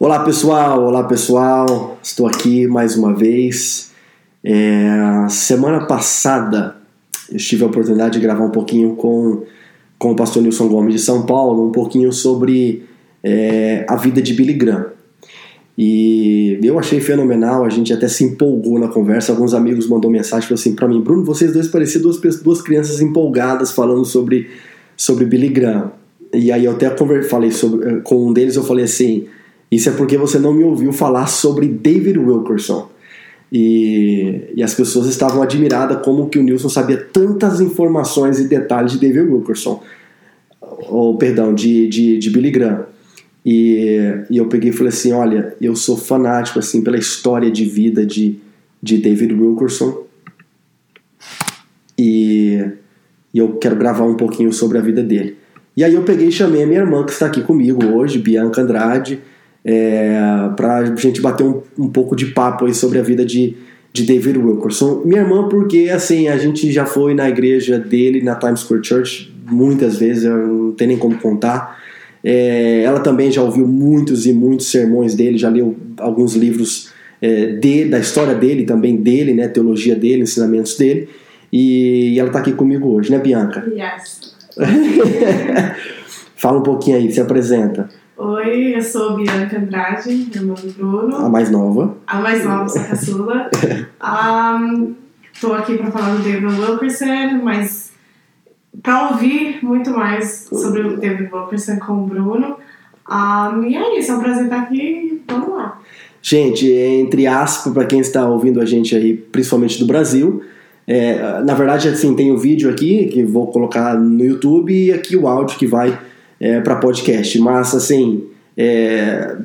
Olá pessoal, olá pessoal, estou aqui mais uma vez. É, semana passada eu tive a oportunidade de gravar um pouquinho com, com o pastor Nilson Gomes de São Paulo, um pouquinho sobre é, a vida de Billy Graham. E eu achei fenomenal, a gente até se empolgou na conversa. Alguns amigos mandou mensagem assim para mim: Bruno, vocês dois pareciam duas, duas crianças empolgadas falando sobre, sobre Billy Graham. E aí eu até falei sobre, com um deles, eu falei assim: Isso é porque você não me ouviu falar sobre David Wilkerson. E, e as pessoas estavam admiradas como que o Nilson sabia tantas informações e detalhes de David Wilkerson, ou perdão, de, de, de Billy Graham. E, e eu peguei e falei assim, olha, eu sou fanático assim pela história de vida de, de David Wilkerson e, e eu quero gravar um pouquinho sobre a vida dele. E aí eu peguei e chamei a minha irmã que está aqui comigo hoje, Bianca Andrade, é, para a gente bater um, um pouco de papo aí sobre a vida de, de David Wilkerson. Minha irmã, porque assim, a gente já foi na igreja dele, na Times Square Church, muitas vezes, eu não tenho nem como contar. É, ela também já ouviu muitos e muitos sermões dele, já leu alguns livros é, de, da história dele, também dele, né, teologia dele, ensinamentos dele. E, e ela está aqui comigo hoje, né, Bianca? Yes. Fala um pouquinho aí, se apresenta. Oi, eu sou Bianca Andrade, irmã do Bruno. A mais nova. A mais nova, sou caçula. Estou um, aqui para falar do David Wilkerson, mas para ouvir muito mais sobre o David Wilkerson com o Bruno. Um, e é isso, é um prazer estar aqui. Vamos lá. Gente, entre aspas, para quem está ouvindo a gente aí, principalmente do Brasil, é, na verdade, assim, tem o vídeo aqui que vou colocar no YouTube e aqui o áudio que vai é, para podcast. Mas, assim, é,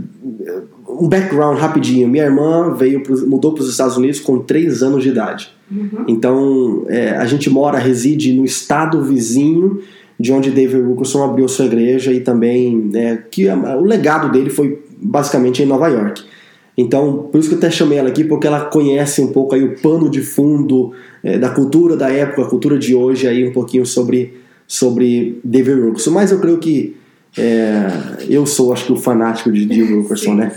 um background rapidinho. Minha irmã veio pro, mudou para os Estados Unidos com 3 anos de idade. Uhum. Então, é, a gente mora, reside no estado vizinho de onde David Wilkerson abriu sua igreja e também é, que a, o legado dele foi basicamente em Nova York. Então, por isso que eu até chamei ela aqui, porque ela conhece um pouco aí o pano de fundo é, da cultura da época, a cultura de hoje, aí um pouquinho sobre, sobre David Wilkerson. Mas eu creio que é, eu sou, acho que, o fanático de David Wilkerson, né?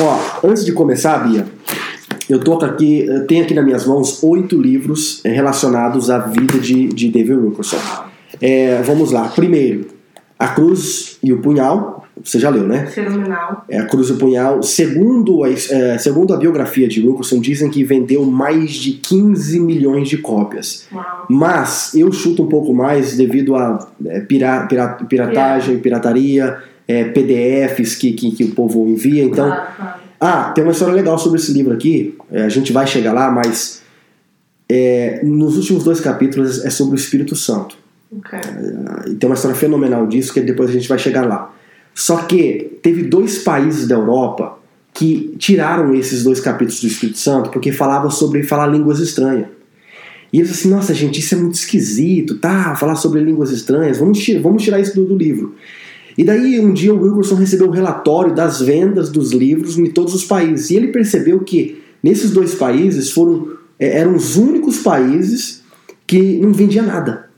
Ó, antes de começar, Bia, eu tô aqui, eu tenho aqui nas minhas mãos oito livros é, relacionados à vida de, de David Wilkerson. É, vamos lá. Primeiro, A Cruz e o Punhal. Você já leu, né? Fenomenal. É, a Cruz e o Punhal. Segundo a, é, segundo a biografia de Wilkerson, dizem que vendeu mais de 15 milhões de cópias. Uau. Mas eu chuto um pouco mais devido a é, pira, pira, piratagem, pirataria, é, PDFs que, que, que o povo envia. Então, Claro, claro. ah, tem uma história legal sobre esse livro aqui. É, a gente vai chegar lá, mas é, nos últimos dois capítulos é sobre o Espírito Santo. Ok. E tem uma história fenomenal disso que depois a gente vai chegar lá. Só que teve dois países da Europa que tiraram esses dois capítulos do Espírito Santo porque falava sobre falar línguas estranhas. E eles assim, nossa gente, isso é muito esquisito, tá? Falar sobre línguas estranhas, vamos tirar, vamos tirar isso do, do livro. E daí um dia o Wilkerson recebeu um relatório das vendas dos livros em todos os países. E ele percebeu que nesses dois países foram é, eram os únicos países que não vendia nada.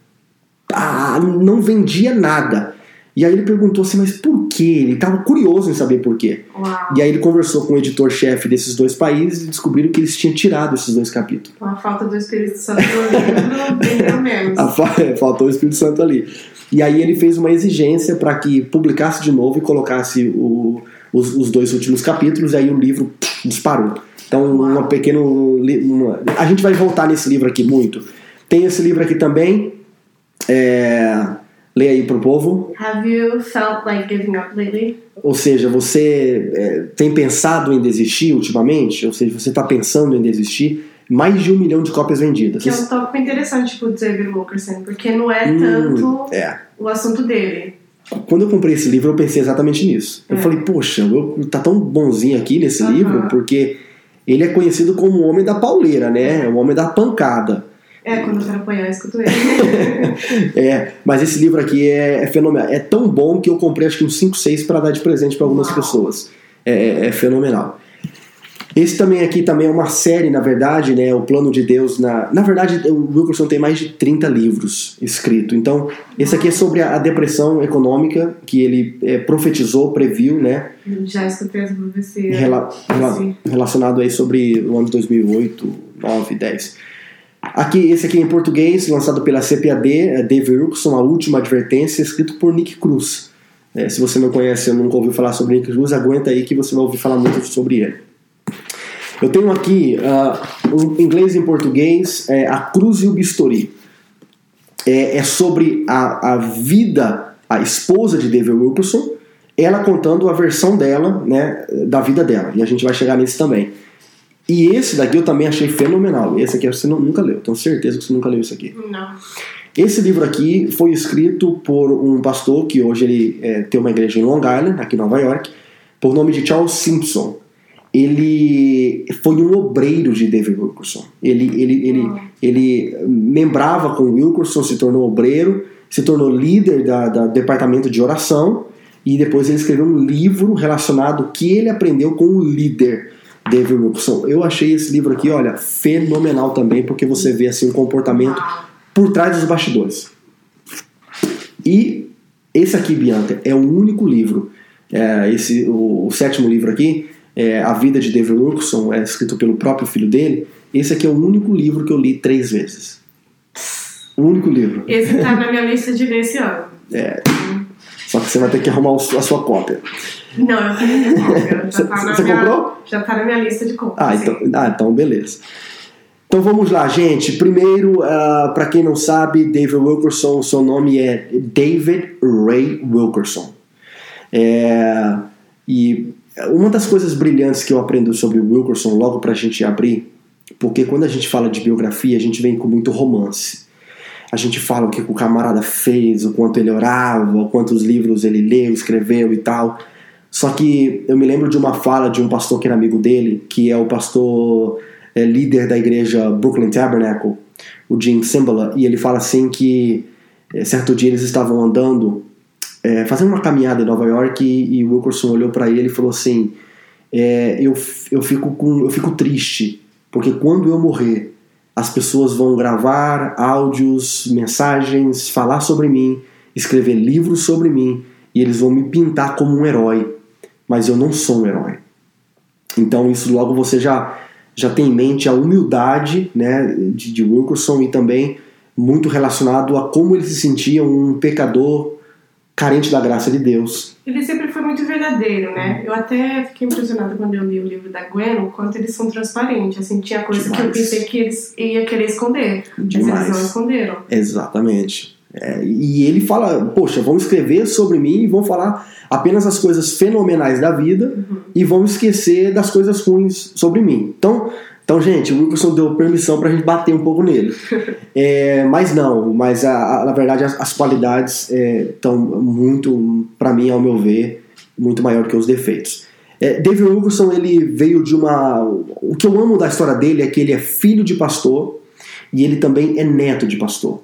Ah, não vendia nada. E aí ele perguntou assim, mas por quê? Ele estava curioso em saber por quê. Uau. E aí ele conversou com o editor-chefe desses dois países e descobriram que eles tinham tirado esses dois capítulos. A falta do Espírito Santo livro, vendeu menos. Fa- Faltou o Espírito Santo ali. E aí ele fez uma exigência para que publicasse de novo e colocasse o- os, os dois últimos capítulos, e aí o livro pff, disparou. Então, uma pequeno. li- uma- a gente vai voltar nesse livro aqui muito. Tem esse livro aqui também. É, leia aí pro povo. Have you felt like giving up lately? Ou seja, você é, tem pensado em desistir ultimamente? Ou seja, você está pensando em desistir? Mais de um milhão de cópias vendidas. Que é um tópico interessante pro David Wilkerson, porque não é tanto Hum, é. o assunto dele. Quando eu comprei esse livro, eu pensei exatamente nisso. Eu É. falei, poxa, eu, tá tão bonzinho aqui nesse Aham. livro, porque ele é conhecido como o homem da pauleira, né? O homem da pancada. É, quando eu quero apanhar, eu escuto ele. É, mas esse livro aqui é, é fenomenal. É tão bom que eu comprei acho que uns 5, 6 para dar de presente para algumas Uau. pessoas. É, é- é fenomenal. Esse também aqui também é uma série, na verdade, né? O Plano de Deus. Na, na verdade, o Wilkerson tem mais de 30 livros escritos. Então, esse aqui é sobre a, a depressão econômica que ele é, profetizou, previu, né? Já escutei essa profecia. Rela, rela, relacionado aí sobre o ano de 2008, 9, 10. Aqui, esse aqui é em português, lançado pela CPAD, é Dave Wilkerson, A Última Advertência, escrito por Nick Cruz. É, se você não conhece ou nunca ouviu falar sobre Nick Cruz, aguenta aí que você vai ouvir falar muito sobre ele. Eu tenho aqui uh, um inglês e em português, é, A Cruz e o Bisturi. É, é sobre a, a, vida, a esposa de David Wilkerson, ela contando a versão dela, né, da vida dela. E a gente vai chegar nisso também. E esse daqui eu também achei fenomenal. Esse aqui você nunca leu, tenho certeza que você nunca leu isso aqui. Não. Esse livro aqui foi escrito por um pastor que hoje ele é, tem uma igreja em Long Island, aqui em Nova York, por nome de Charles Simpson ele foi um obreiro de David Wilkerson. Ele, ele, ele, oh. ele membrava com Wilkerson, se tornou obreiro, se tornou líder da, da departamento de oração e depois ele escreveu um livro relacionado que ele aprendeu com o líder David Wilkerson. Eu achei esse livro aqui, olha, fenomenal também, porque você vê assim um comportamento por trás dos bastidores. E esse aqui, Bianca, é o único livro, é, esse, o, o sétimo livro aqui, é, A Vida de David Wilkerson, é escrito pelo próprio filho dele, esse aqui é o único livro que eu li três vezes. O único livro. Esse tá na minha lista de ler esse ano. É. Só que você vai ter que arrumar a sua cópia. Não, eu tenho cópia. Já tá você minha, comprou? Já tá na minha lista de compras. Ah, então, ah, então beleza. Então vamos lá, gente. Primeiro, uh, ah, para quem não sabe, David Wilkerson, seu nome é David Ray Wilkerson. É, e uma das coisas brilhantes que eu aprendo sobre o Wilkerson, logo para a gente abrir, porque quando a gente fala de biografia, a gente vem com muito romance. A gente fala o que o camarada fez, o quanto ele orava, quantos livros ele leu, escreveu e tal. Só que eu me lembro de uma fala de um pastor que era amigo dele, que é o pastor é, líder da igreja Brooklyn Tabernacle, o Jim Cimbala, e ele fala assim que é, certo dia eles estavam andando é, fazendo uma caminhada em Nova York e, e o Wilkerson olhou para ele e falou assim: é, eu, eu, fico com, eu fico triste, porque quando eu morrer, as pessoas vão gravar áudios, mensagens, falar sobre mim, escrever livros sobre mim e eles vão me pintar como um herói, mas eu não sou um herói. Então isso logo você já já tem em mente a humildade né, de, de Wilkerson e também muito relacionado a como ele se sentia um pecador carente da graça de Deus. Ele sempre foi muito verdadeiro, né? Eu até fiquei impressionado quando eu li o livro da Gwen, o quanto eles são transparentes. Assim, tinha coisa Demais. que eu pensei que eles iam querer esconder, Demais. mas eles não esconderam. Exatamente. É, e ele fala, poxa, vamos escrever sobre mim e vão falar apenas as coisas fenomenais da vida uhum. e vão esquecer das coisas ruins sobre mim. Então, então, gente, o Wilkerson deu permissão pra gente bater um pouco nele. É, mas não, mas a, a, na verdade as, as qualidades estão é, muito, para mim, ao meu ver, muito maior que os defeitos. É, David Wilkerson ele veio de uma. O que eu amo da história dele é que ele é filho de pastor e ele também é neto de pastor.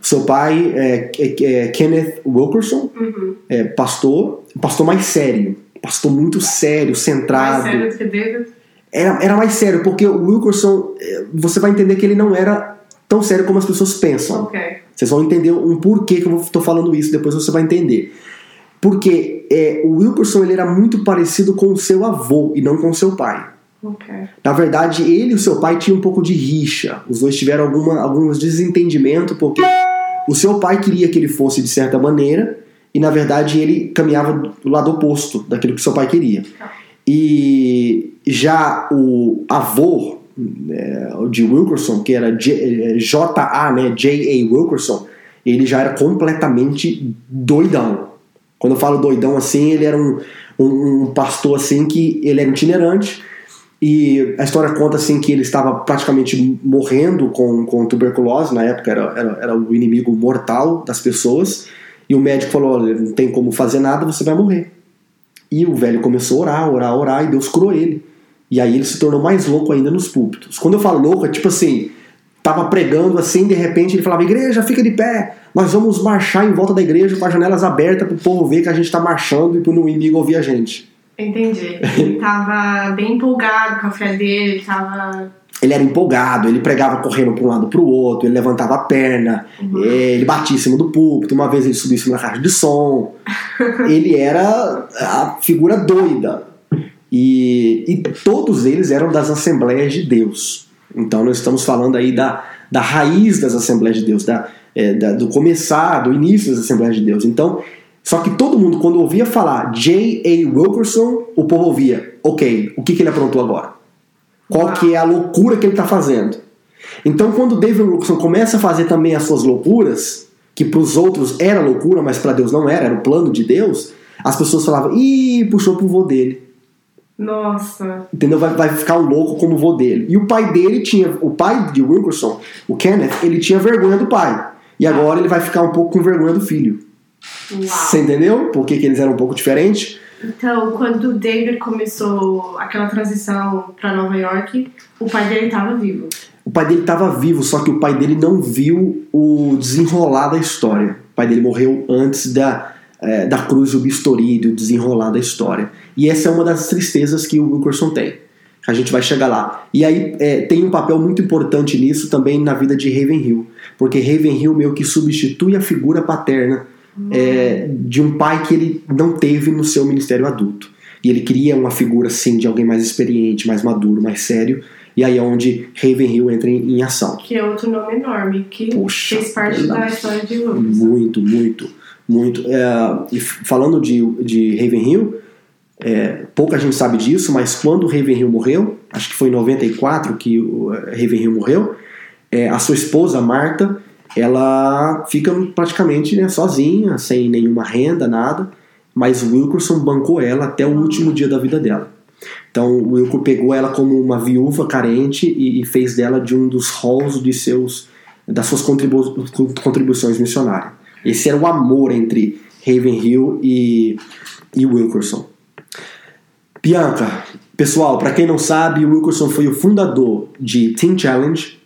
Seu pai é, é, é Kenneth Wilkerson, uhum. é pastor, pastor mais sério, pastor muito sério, centrado. Mais sério do que David? era, era mais sério, porque o Wilkerson, eh, você vai entender que ele não era tão sério como as pessoas pensam. Okay. Vocês vão entender um porquê que eu estou falando isso, depois você vai entender. Porque é, o Wilkerson ele era muito parecido com o seu avô e não com o seu pai. Okay. Na verdade, ele e o seu pai tinham um pouco de rixa. Os dois tiveram alguma, alguns desentendimentos, porque o seu pai queria que ele fosse de certa maneira, e na verdade ele caminhava do lado oposto daquilo que seu pai queria. Ah. E já o avô é, de Wilkerson, que era J.A., né, J.A. Wilkerson, ele já era completamente doidão. Quando eu falo doidão assim, ele era um, um, um pastor assim que ele era itinerante e a história conta assim que ele estava praticamente morrendo com, com tuberculose, na época era, era, era o inimigo mortal das pessoas, e o médico falou: Olha, não tem como fazer nada, você vai morrer. E o velho começou a orar, orar, orar, e Deus curou ele. E aí ele se tornou mais louco ainda nos púlpitos. Quando eu falo louco, é tipo assim, tava pregando assim, de repente ele falava: Igreja, fica de pé, nós vamos marchar em volta da igreja com as janelas abertas para o povo ver que a gente está marchando e para o inimigo ouvir a gente. Entendi. Ele tava bem empolgado com a fé dele, ele tava. Ele era empolgado, ele pregava correndo para um lado para o outro, ele levantava a perna, Uhum. eh, ele batia em cima do púlpito, uma vez ele subiu em cima da caixa de som. ele era a figura doida. E, e todos eles eram das Assembleias de Deus. Então nós estamos falando aí da, da raiz das Assembleias de Deus, da, é, da- do começar, do início das Assembleias de Deus. Então, só que todo mundo, quando ouvia falar J.A. Wilkerson, o povo ouvia, ok, o que, que ele aprontou agora? Qual que é a loucura que ele está fazendo? Então, quando David Wilkerson começa a fazer também as suas loucuras, que para os outros era loucura, mas para Deus não era, era o plano de Deus, as pessoas falavam, ih, puxou pro vô dele. Nossa. Entendeu? Vai, vai ficar um louco como o vô dele. E o pai dele tinha, o pai de Wilkerson, o Kenneth, ele tinha vergonha do pai. E agora ele vai ficar um pouco com vergonha do filho. Uau. Você entendeu? Por que, que eles eram um pouco diferentes? Então, quando o David começou aquela transição para Nova York, o pai dele estava vivo. O pai dele estava vivo, só que o pai dele não viu o desenrolar da história. O pai dele morreu antes da, eh, da cruz do bisturi, do desenrolar da história. E essa é uma das tristezas que o Wilkerson tem. A gente vai chegar lá. E aí eh, tem um papel muito importante nisso também na vida de Ravenhill. Porque Ravenhill meio que substitui a figura paterna eh, de um pai que ele não teve no seu ministério adulto. E ele queria uma figura assim de alguém mais experiente, mais maduro, mais sério. E aí é onde Ravenhill entra em, em ação. Que é outro nome enorme, que Poxa, fez parte verdade. da história de Lucas. Muito, muito, muito. É, e falando de, de Ravenhill, é, pouca gente sabe disso, mas quando Ravenhill morreu, acho que foi em 94 que o eh, Ravenhill morreu, é, a sua esposa, Marta, ela fica praticamente né, sozinha, sem nenhuma renda, nada, mas o Wilkerson bancou ela até o último dia da vida dela. Então o Wilco pegou ela como uma viúva carente e, e fez dela de um dos halls de seus, das suas contribu contribuições missionárias. Esse era o amor entre Ravenhill e, e Wilkerson. Bianca, pessoal, para quem não sabe, o Wilkerson foi o fundador de Teen Challenge,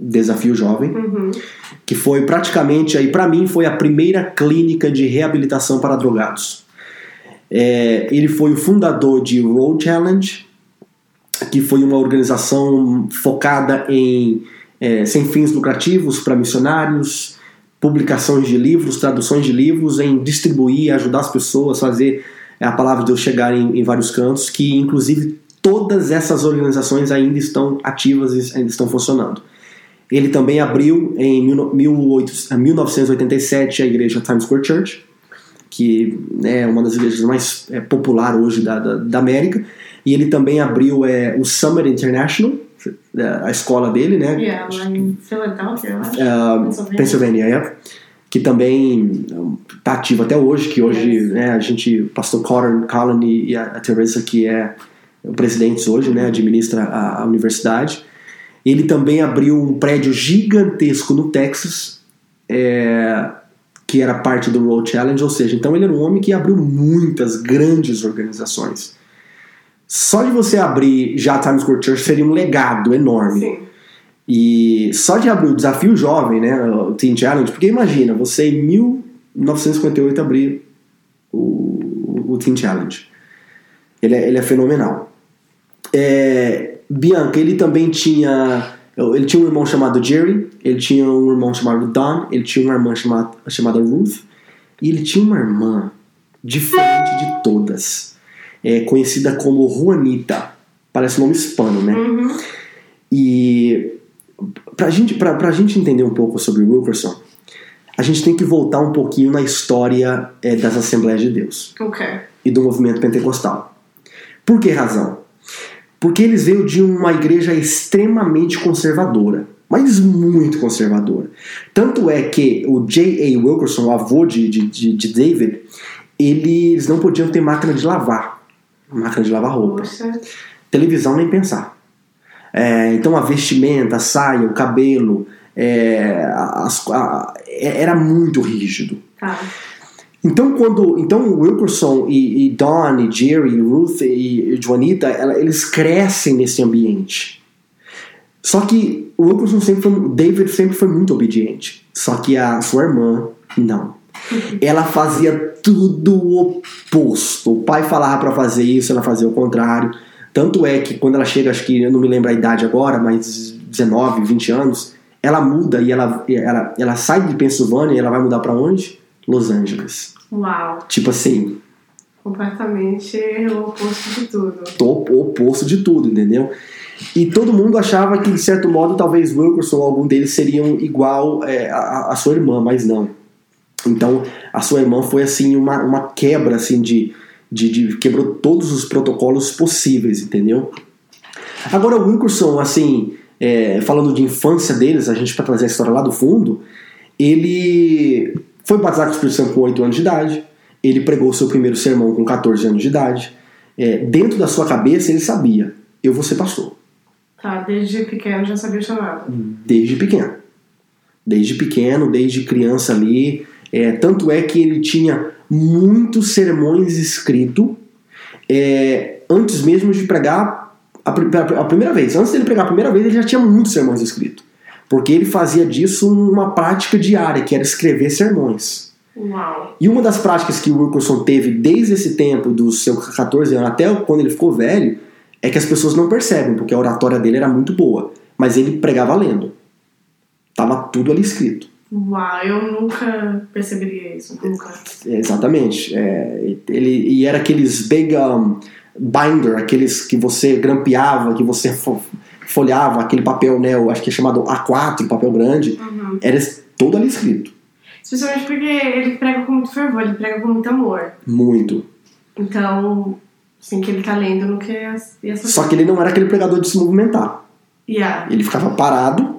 Desafio Jovem, Uhum. que foi praticamente aí para mim foi a primeira clínica de reabilitação para drogados. É, ele foi o fundador de Road Challenge, que foi uma organização focada em é, sem fins lucrativos para missionários, publicações de livros, traduções de livros, em distribuir, ajudar as pessoas, fazer a palavra de Deus chegar em, em vários cantos, que inclusive todas essas organizações ainda estão ativas e ainda estão funcionando. Ele também abriu em 18- 1987 a igreja Times Square Church, que né, é uma das igrejas mais é, popular hoje da, da, da América. E ele também abriu é, o Summer International, a escola dele, né? Yeah, lá em acho. Uh, Pennsylvania. É, que também está ativo até hoje, que hoje Yes. né, a gente, o pastor Colin, Colin e a, a Teresa, que é o presidente hoje, né, administra a, a universidade. Ele também abriu um prédio gigantesco no Texas, é, que era parte do Road Challenge, ou seja, então ele era um homem que abriu muitas grandes organizações. Só de você abrir já a Times Square Church seria um legado enorme. Sim. E só de abrir o desafio jovem, né, o Teen Challenge, porque imagina, você em 1958 abrir o, o Teen Challenge. Ele é, ele é fenomenal. É, Bianca, ele também tinha. Ele tinha um irmão chamado Jerry, ele tinha um irmão chamado Don, ele tinha uma irmã chamada, chamada Ruth, e ele tinha uma irmã diferente de todas, é, conhecida como Juanita. Parece nome hispano, né? Uhum. E pra gente, pra, pra gente entender um pouco sobre Wilkerson, a gente tem que voltar um pouquinho na história é, das Assembleias de Deus Ok. e do movimento pentecostal. Por que razão? Porque eles veio de uma igreja extremamente conservadora, mas muito conservadora. Tanto é que o J.A. Wilkerson, o avô de, de, de, David, eles não podiam ter máquina de lavar, máquina de lavar roupa. Poxa. Televisão nem pensar. É, então a vestimenta, a saia, o cabelo, é, as- a- é- era muito rígido. Tá. Então quando então Wilkerson e, e Don e Jerry, e Ruth e, e Juanita, ela- eles crescem nesse ambiente. Só que o Wilkerson sempre foi, David sempre foi muito obediente. Só que a sua irmã não. Ela fazia tudo o oposto. O pai falava para fazer isso, ela fazia o contrário. Tanto é que quando ela chega, acho que eu não me lembro a idade agora, mas 19, 20 anos, ela muda e ela, ela, ela sai de Pensilvânia e ela vai mudar para onde? Los Angeles. Uau. Tipo assim, Completamente o oposto de tudo. o oposto de tudo, entendeu? E todo mundo achava que, de certo modo, talvez Wilkerson ou algum deles seriam igual é, a, a sua irmã, mas não. Então, a sua irmã foi assim uma, uma quebra assim de, de, de quebrou todos os protocolos possíveis, entendeu? Agora, o Wilkerson, assim, é, falando de infância deles, a gente para trazer a história lá do fundo, ele foi batizado com o Espírito Santo com 8 anos de idade. Ele pregou seu primeiro sermão com 14 anos de idade. É, dentro da sua cabeça, ele sabia: eu vou ser pastor. Tá, desde pequeno já sabia chamado. Desde pequeno. Desde pequeno, desde criança ali. É, tanto é que ele tinha muitos sermões escritos é, antes mesmo de pregar a, a, primeira vez. Antes dele pregar a primeira vez, ele já tinha muitos sermões escritos. Porque ele fazia disso uma prática diária, que era escrever sermões. Uau. E uma das práticas que o Wilkerson teve desde esse tempo, dos seus 14 anos até quando ele ficou velho, é que as pessoas não percebem, porque a oratória dele era muito boa. Mas ele pregava lendo. Tava tudo ali escrito. Uau, eu nunca perceberia isso, nunca. É, exatamente. É, ele, e era aqueles big um, binder, aqueles que você grampeava, que você fo- folhava, aquele papel, né, eu acho que é chamado A4, papel grande, Uhum. era todo ali escrito. Especialmente porque ele prega com muito fervor, ele prega com muito amor. Muito. Então, assim, que ele tá lendo no que essa Só que ele não era aquele pregador de se movimentar. Yeah, Ele ficava parado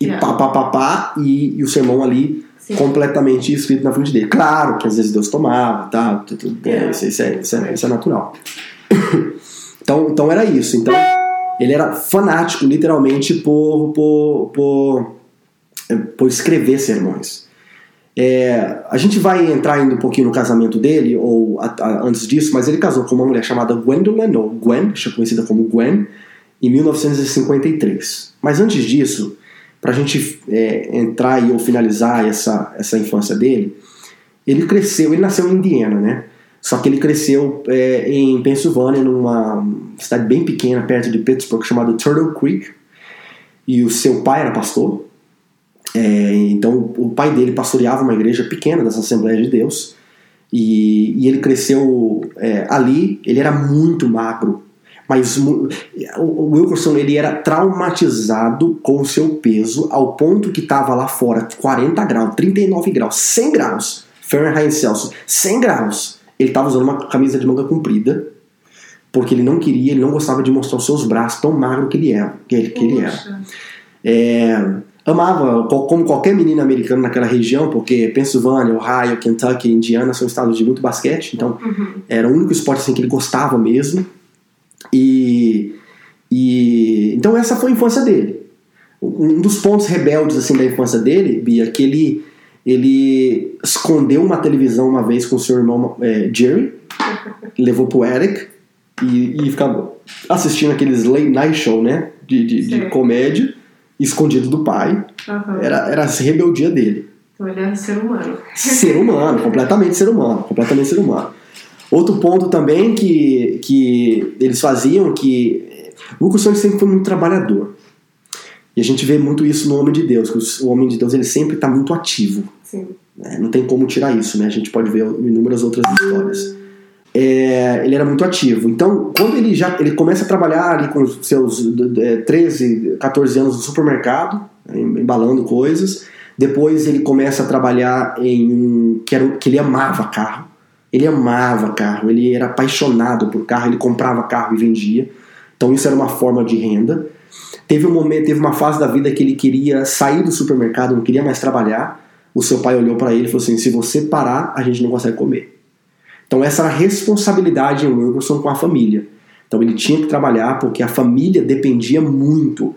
e Yeah. pá, pá, pá, pá, e, e o sermão ali sim. completamente escrito na frente dele. Claro que às vezes Deus tomava, tá? tudo- é, Yeah. isso, isso é, isso é- isso é natural. então, então era isso. Então ele era fanático, literalmente, por, por, por, por escrever sermões. É, a gente vai entrar ainda um pouquinho no casamento dele, ou a- a- antes disso, mas ele casou com uma mulher chamada Gwendolyn, ou Gwen, conhecida como Gwen, em 1953. Mas antes disso, para a gente é, entrar e ou finalizar essa, essa infância dele, ele cresceu, ele nasceu em Indiana, né? Só que ele cresceu é, em Pensilvânia, numa cidade bem pequena, perto de Pittsburgh, chamada Turtle Creek. E o seu pai era pastor. É, então, o pai dele pastoreava uma igreja pequena das Assembleias de Deus. E, e ele cresceu é, ali. Ele era muito magro. Mas o Wilkerson ele era traumatizado com o seu peso ao ponto que estava lá fora 40 graus, 39 graus, 100 graus Fahrenheit Celsius, 100 graus. Ele estava usando uma camisa de manga comprida porque ele não queria, ele não gostava de mostrar os seus braços tão magro que ele era, que ele, que ele era. É, amava, co- como qualquer menina americana naquela região, porque Pensilvânia, Ohio, Kentucky, Indiana são estados de muito basquete, então Uhum. era o único esporte assim, que ele gostava mesmo. E, e então essa foi a infância dele. Um dos pontos rebeldes assim da infância dele, Bia, é que ele ele escondeu uma televisão uma vez com seu irmão é, Jerry, levou pro Eric e, e ficava assistindo aqueles late night show, né, de, de, de comédia, escondido do pai. Aham. Era, era a rebeldia dele Então ele era ser humano. ser humano, completamente ser humano, completamente ser humano. Outro ponto também que, que eles faziam que o ele sempre foi muito trabalhador. E a gente vê muito isso no homem de Deus, que o homem de Deus ele sempre está muito ativo. Sim. né? Não tem como tirar isso, né? A gente pode ver inúmeras outras histórias. É, ele era muito ativo. Então, quando ele já ele começa a trabalhar ali com seus é, 13, 14 anos no supermercado, embalando coisas, depois ele começa a trabalhar em um que, era, que ele amava carro. Ele amava carro, ele era apaixonado por carro, ele comprava carro e vendia. Então isso era uma forma de renda. Teve um momento, teve uma fase da vida que ele queria sair do supermercado, não queria mais trabalhar. O seu pai olhou para ele e falou assim: "Se você parar, a gente não consegue comer". Então essa era a responsabilidade em Wilkerson com a família. Então ele tinha que trabalhar porque a família dependia muito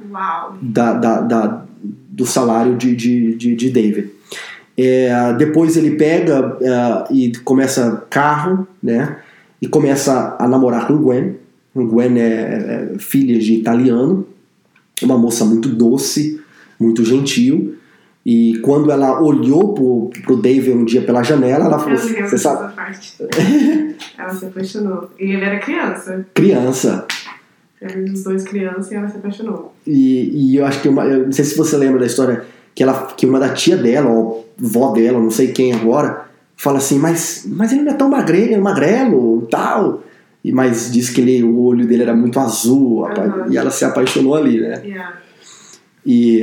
da, da- da- do salário de, de, de, de David. É, depois ele pega é, e começa carro, né? E começa a namorar com Gwen. Gwen é, é filha de italiano, uma moça muito doce, muito gentil. E quando ela olhou pro, pro David um dia pela janela, ela falou: Você sabe? ela se apaixonou. E ele era criança. Criança. Eram os dois crianças e ela se apaixonou. E, e eu acho que uma, eu não sei se você lembra da história que ela que uma da tia dela, ou vó dela, não sei quem agora, fala assim, mas, mas ele não é tão magrelo, magrelo tal. E, mas diz que ele, o olho dele era muito azul, Uhum. e ela se apaixonou ali, né? Yeah. E,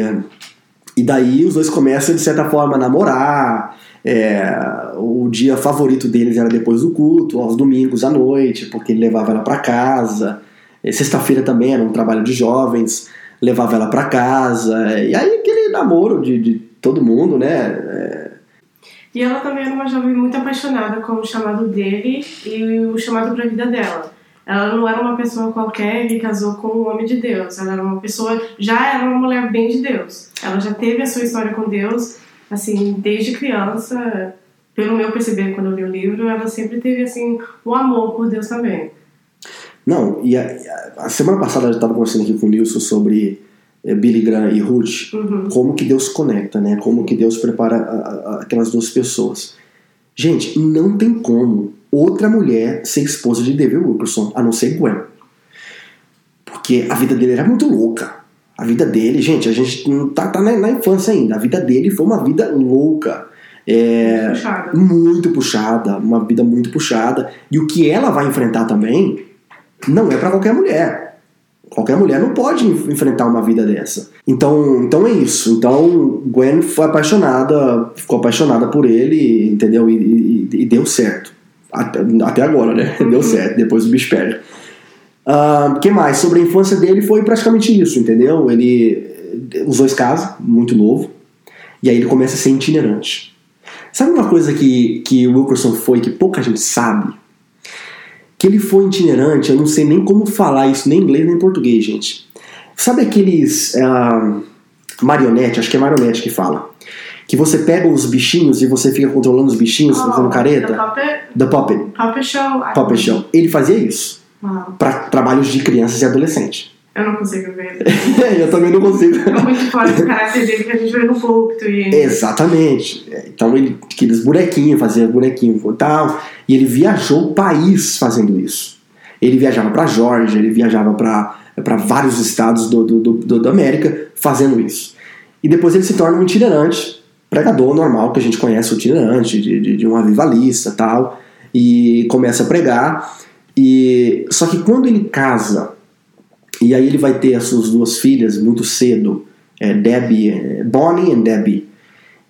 e daí os dois começam, de certa forma, a namorar. É, o dia favorito deles era depois do culto, aos domingos à noite, porque ele levava ela para casa. Sexta-feira também era um trabalho de jovens, levava ela para casa. E aí aquele namoro de, de todo mundo, né? É, E ela também era uma jovem muito apaixonada com o chamado dele e o chamado para a vida dela. Ela não era uma pessoa qualquer que casou com um homem de Deus. Ela era uma pessoa, já era uma mulher bem de Deus. Ela já teve a sua história com Deus, assim, desde criança. Pelo meu perceber quando eu li o livro, ela sempre teve assim um amor por Deus também. Não, e a, a- semana passada eu estava conversando aqui com o Nilson sobre eh, Billy Graham e Ruth, Uhum. como que Deus conecta, né? Como que Deus prepara a- a- aquelas duas pessoas. Gente, não tem como outra mulher ser esposa de David Wilkerson, a não ser Gwen. Porque a vida dele era muito louca. A vida dele, gente, a gente não tá, tá na, na infância ainda. A vida dele foi uma vida louca. É, Puxada. muito puxada, uma vida muito puxada. E o que ela vai enfrentar também não é para qualquer mulher. Qualquer mulher não pode enf- enfrentar uma vida dessa. Então, então é isso. Então Gwen foi apaixonada, ficou apaixonada por ele, entendeu? E, e- e deu certo. Até, até agora, né? Deu certo. Depois o bicho pega. O que mais? Sobre a infância dele foi praticamente isso, entendeu? Ele os dois casam, muito novo, e aí ele começa a ser itinerante. Sabe uma coisa que, que o Wilkerson foi que pouca gente sabe? Que ele foi itinerante, eu não sei nem como falar isso, nem em inglês nem em português, gente. Sabe aqueles ah, marionete, acho que é marionete que fala, que você pega os bichinhos e você fica controlando os bichinhos, fazendo Oh, careta? The Puppet, The Puppet, Puppet Show. Puppet Show. Ele fazia isso Uau. para trabalhos de crianças e adolescentes. Eu não consigo ver. eu também não consigo. É muito fora do caráter dele que a gente vê no púlpito. E... Exatamente. Então ele aqueles bonequinhos, fazia bonequinho e tal, e ele viajou o país fazendo isso. Ele viajava para Georgia, ele viajava para vários estados do, do, do, da América fazendo isso. E depois ele se torna um itinerante, pregador normal, que a gente conhece o itinerante, de, de, de um avivalista tal, e começa a pregar. E Só que quando ele casa, e aí ele vai ter as suas duas filhas muito cedo, é, Debbie, é, Bonnie e Debbie.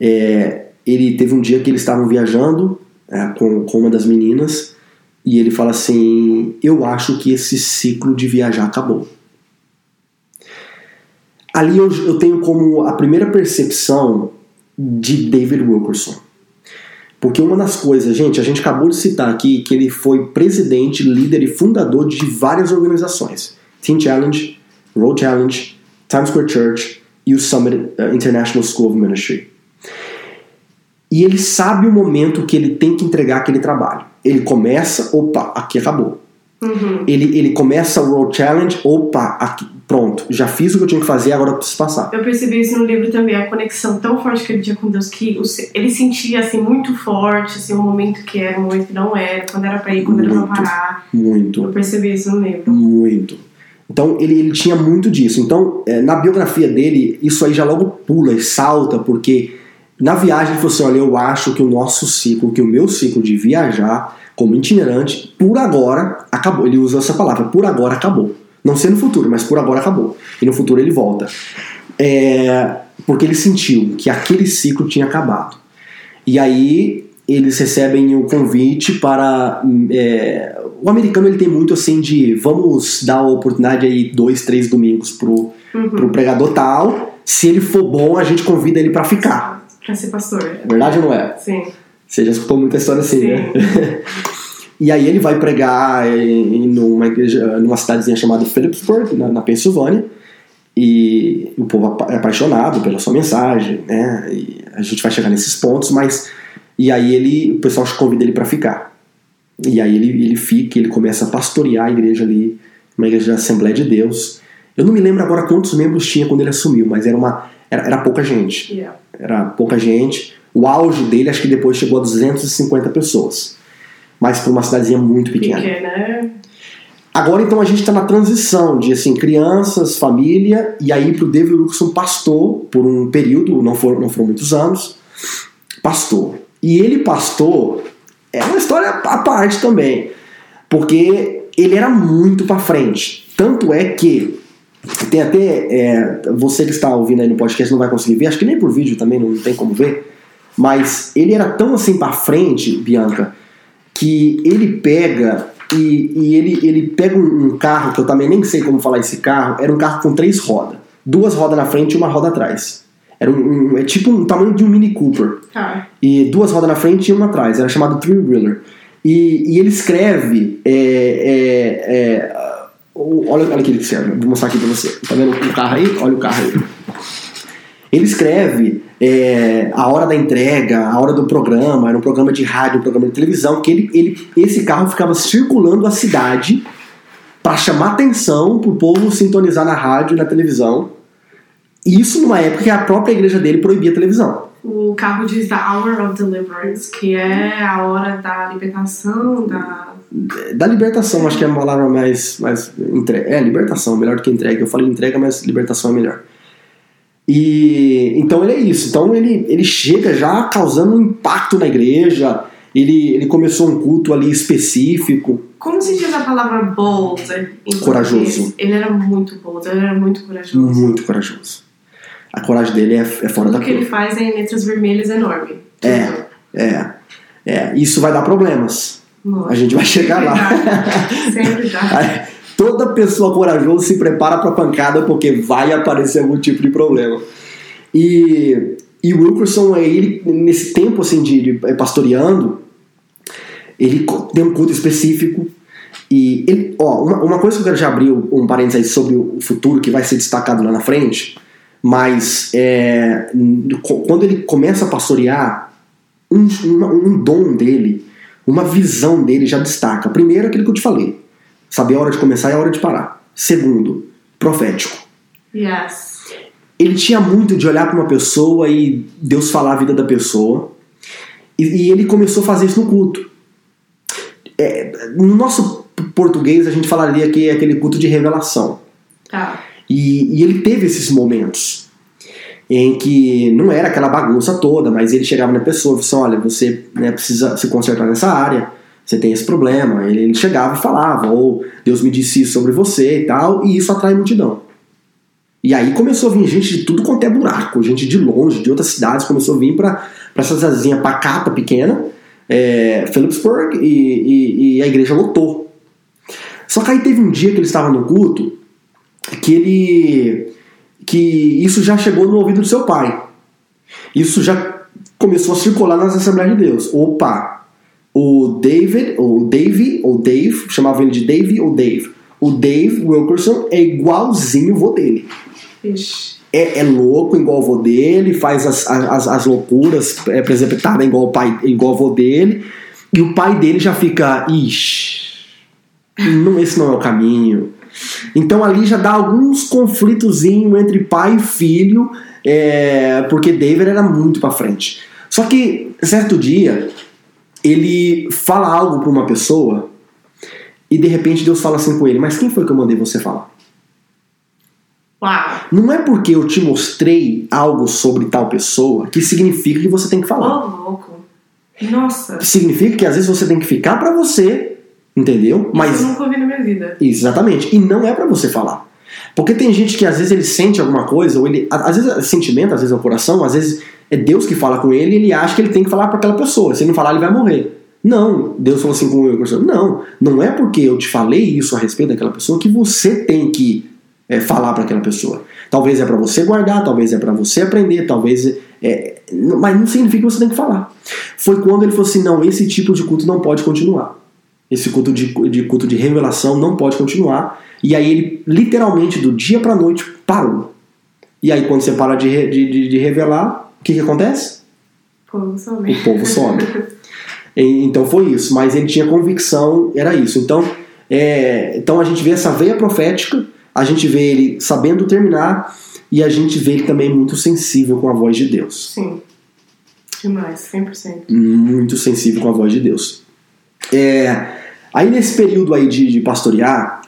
É, ele teve um dia que eles estavam viajando é, com, com uma das meninas e ele fala assim: Eu acho que esse ciclo de viajar acabou. Ali eu, eu tenho como a primeira percepção de David Wilkerson. Porque uma das coisas, gente, a gente acabou de citar aqui que ele foi presidente, líder e fundador de várias organizações: Teen Challenge, Road Challenge, Times Square Church e o Summit uh, International School of Ministry. E ele sabe o momento que ele tem que entregar aquele trabalho. Ele começa, opa, aqui acabou. Uhum. Ele, ele começa o Road Challenge, opa, aqui, pronto, já fiz o que eu tinha que fazer, agora eu preciso passar. Eu percebi isso no livro também, a conexão tão forte que ele tinha com Deus, que o ele sentia assim muito forte, assim, um momento que era, um momento que não era, quando era pra ir, quando era pra Muito. parar. Muito. Eu percebi isso no livro. Muito. Então ele, ele tinha muito disso. Então, é, na biografia dele, isso aí já logo pula e salta, porque na viagem ele falou assim: olha, eu acho que o nosso ciclo, que o meu ciclo de viajar como itinerante, por agora acabou. Ele usa essa palavra, por agora acabou. Não sei no futuro, mas por agora acabou. E no futuro ele volta. É, porque ele sentiu que aquele ciclo tinha acabado. E aí eles recebem o convite para. é, o americano ele tem muito assim de vamos dar a oportunidade aí dois, três domingos pro, Uhum. pro pregador tal. Se ele for bom, a gente convida ele para ficar. Pra ser pastor. Verdade ou não é? Sim. Você já escutou muita história assim, Sim. né? e aí ele vai pregar em, em numa igreja, numa cidadezinha chamada Phillipsburg, na, na Pensilvânia. E o povo é apaixonado pela sua mensagem, né? E a gente vai chegar nesses pontos, mas e aí ele, o pessoal convida ele para ficar. E aí ele, ele fica, ele começa a pastorear a igreja ali, uma igreja da Assembleia de Deus. Eu não me lembro agora quantos membros tinha quando ele assumiu, mas era uma era, era pouca gente. Yeah. Era pouca gente. O auge dele acho que depois chegou a 250 pessoas. Mas para uma cidadezinha muito pequena. Pequena. Agora então a gente está na transição de assim crianças, família e aí para o David Wilson pastor por um período, não foram, não foram muitos anos, pastor. E ele pastor é uma história à parte também, porque ele era muito para frente. Tanto é que tem até é, você que está ouvindo aí no podcast não vai conseguir ver, acho que nem por vídeo também não tem como ver, mas ele era tão assim para frente, Bianca, que ele pega e, e ele, ele pega um, carro, que eu também nem sei como falar esse carro, era um carro com três rodas. Duas rodas na frente e uma roda atrás. Era um, um- é tipo um tamanho de um Mini Cooper. Tá. E duas rodas na frente e uma atrás. Era chamado Three Wheeler. E, e ele escreve. é, é, é, ah, o- olha, olha aqui escreve. Vou mostrar aqui pra você. Tá vendo o carro aí? Olha o carro aí. Ele escreve é, a hora da entrega, a hora do programa, era um programa de rádio, um programa de televisão, que ele, ele, esse carro ficava circulando a cidade para chamar atenção pro povo sintonizar na rádio e na televisão. Isso numa época que a própria igreja dele proibia a televisão. O carro diz The Hour of Deliverance, que é a hora da libertação, da. Da libertação, acho que é uma palavra mais. mais entre... É, libertação, melhor do que entrega. Eu falei entrega, mas libertação é melhor. E então ele é isso. Então ele, ele chega já causando um impacto na igreja. Ele, ele começou um culto ali específico. Como se diz a palavra bold Corajoso. Ele era muito bold, ele era muito corajoso. Muito corajoso. A coragem dele é, é fora da Tudo que ele faz é em letras vermelhas enorme. É. Tudo. É, é. Isso vai dar problemas. Nossa. A gente vai chegar lá. Sempre dá. Toda pessoa corajosa se prepara para pancada porque vai aparecer algum tipo de problema. E, e o Wilkerson, ele, nesse tempo assim de, de pastoreando, ele tem um culto específico. E ele, ó, uma, uma coisa que eu quero já abrir um parênteses aí sobre o futuro que vai ser destacado lá na frente, mas é, quando ele começa a pastorear, um, uma- um dom dele, uma visão dele já destaca. Primeiro, aquilo que eu te falei: saber a hora de começar e a hora de parar. Segundo, profético. Yes. Ele tinha muito de olhar para uma pessoa e Deus falar a vida da pessoa. E, e ele começou a fazer isso no culto. É, no nosso português, a gente falaria que é aquele culto de revelação. Tá. E, e ele teve esses momentos em que não era aquela bagunça toda, mas ele chegava na pessoa e falou assim, olha, você né, precisa se consertar nessa área, você tem esse problema. Ele, ele chegava e falava, ou Deus me disse isso sobre você e tal, e isso atrai multidão. E aí começou a vir gente de tudo quanto é buraco, gente de longe, de outras cidades, começou a vir para essa cidadezinha pacata, pequena, é, Phillipsburg, e, e- e a igreja lotou. Só que aí teve um dia que ele estava no culto que ele que isso já chegou no ouvido do seu pai. Isso já começou a circular nas Assembleias de Deus. Opa, o David, ou Dave, ou Dave, chamava ele de Dave ou Dave. O Dave Wilkerson é igualzinho o vô dele. Ixi. É, é louco igual o vô dele, faz as, as, as loucuras é, precipitadas igual o pai, igual o vô dele. E o pai dele já fica, ixi, não, esse não é o caminho. Então ali já dá alguns conflitozinhos entre pai e filho, é, porque David era muito pra frente. Só que certo dia ele fala algo pra uma pessoa e de repente Deus fala assim com ele: Mas quem foi que eu mandei você falar? Uau. Não é porque eu te mostrei algo sobre tal pessoa que significa que você tem que falar. louco. Nossa. Significa que às vezes você tem que ficar pra você, entendeu? Mas Isso eu nunca ouvi na minha vida. Isso, exatamente. E não é pra você falar. Porque tem gente que às vezes ele sente alguma coisa, ou ele. Às vezes é sentimento, às vezes é o coração, às vezes é Deus que fala com ele e ele acha que ele tem que falar pra aquela pessoa. Se ele não falar, ele vai morrer. Não, Deus falou assim com o Wilkerson. Não, não é porque eu te falei isso a respeito daquela pessoa que você tem que é, falar pra aquela pessoa. Talvez é pra você guardar, talvez é pra você aprender, talvez. É, é, mas não significa que você tem que falar. Foi quando ele falou assim: não, esse tipo de culto não pode continuar. Esse culto de, de culto de revelação não pode continuar. E aí ele, literalmente, do dia pra noite, parou. E aí quando você para de, de, de, revelar, o que, que acontece? Pô, some. O povo some. Então foi isso. Mas ele tinha convicção, era isso. Então, é, então a gente vê essa veia profética, a gente vê ele sabendo terminar e a gente vê ele também muito sensível com a voz de Deus. Sim. Demais, 100%. Muito sensível com a voz de Deus. É, aí nesse período aí de, de pastorear,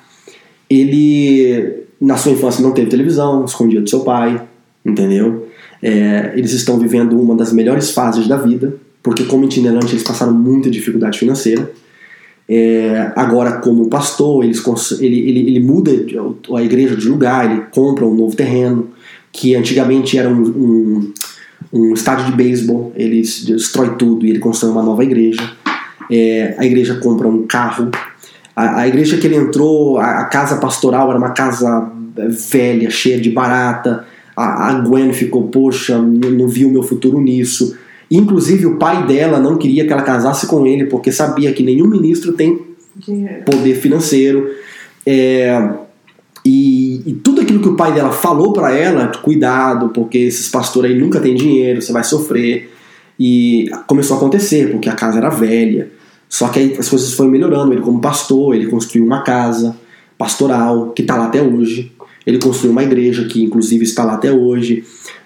ele na sua infância não teve televisão, escondia do seu pai, entendeu? É, eles estão vivendo uma das melhores fases da vida, porque como itinerante eles passaram muita dificuldade financeira. É, agora, como pastor, eles, ele, ele, ele muda a igreja de lugar, ele compra um novo terreno, que antigamente era um, um, um estádio de beisebol, ele destrói tudo e ele constrói uma nova igreja. É, a igreja compra um carro. A, a igreja que ele entrou, a, a, casa pastoral era uma casa velha, cheia de barata. A, a Gwen ficou, poxa, não, não vi o meu futuro nisso. Inclusive, o pai dela não queria que ela casasse com ele, porque sabia que nenhum ministro tem poder financeiro. É, e, e, tudo aquilo que o pai dela falou para ela, cuidado, porque esses pastores aí nunca têm dinheiro, você vai sofrer. E começou a acontecer, porque a casa era velha. Só que aí as coisas foram melhorando. Ele, como pastor, ele construiu uma casa pastoral que está lá até hoje. Ele construiu uma igreja que, inclusive, está lá até hoje.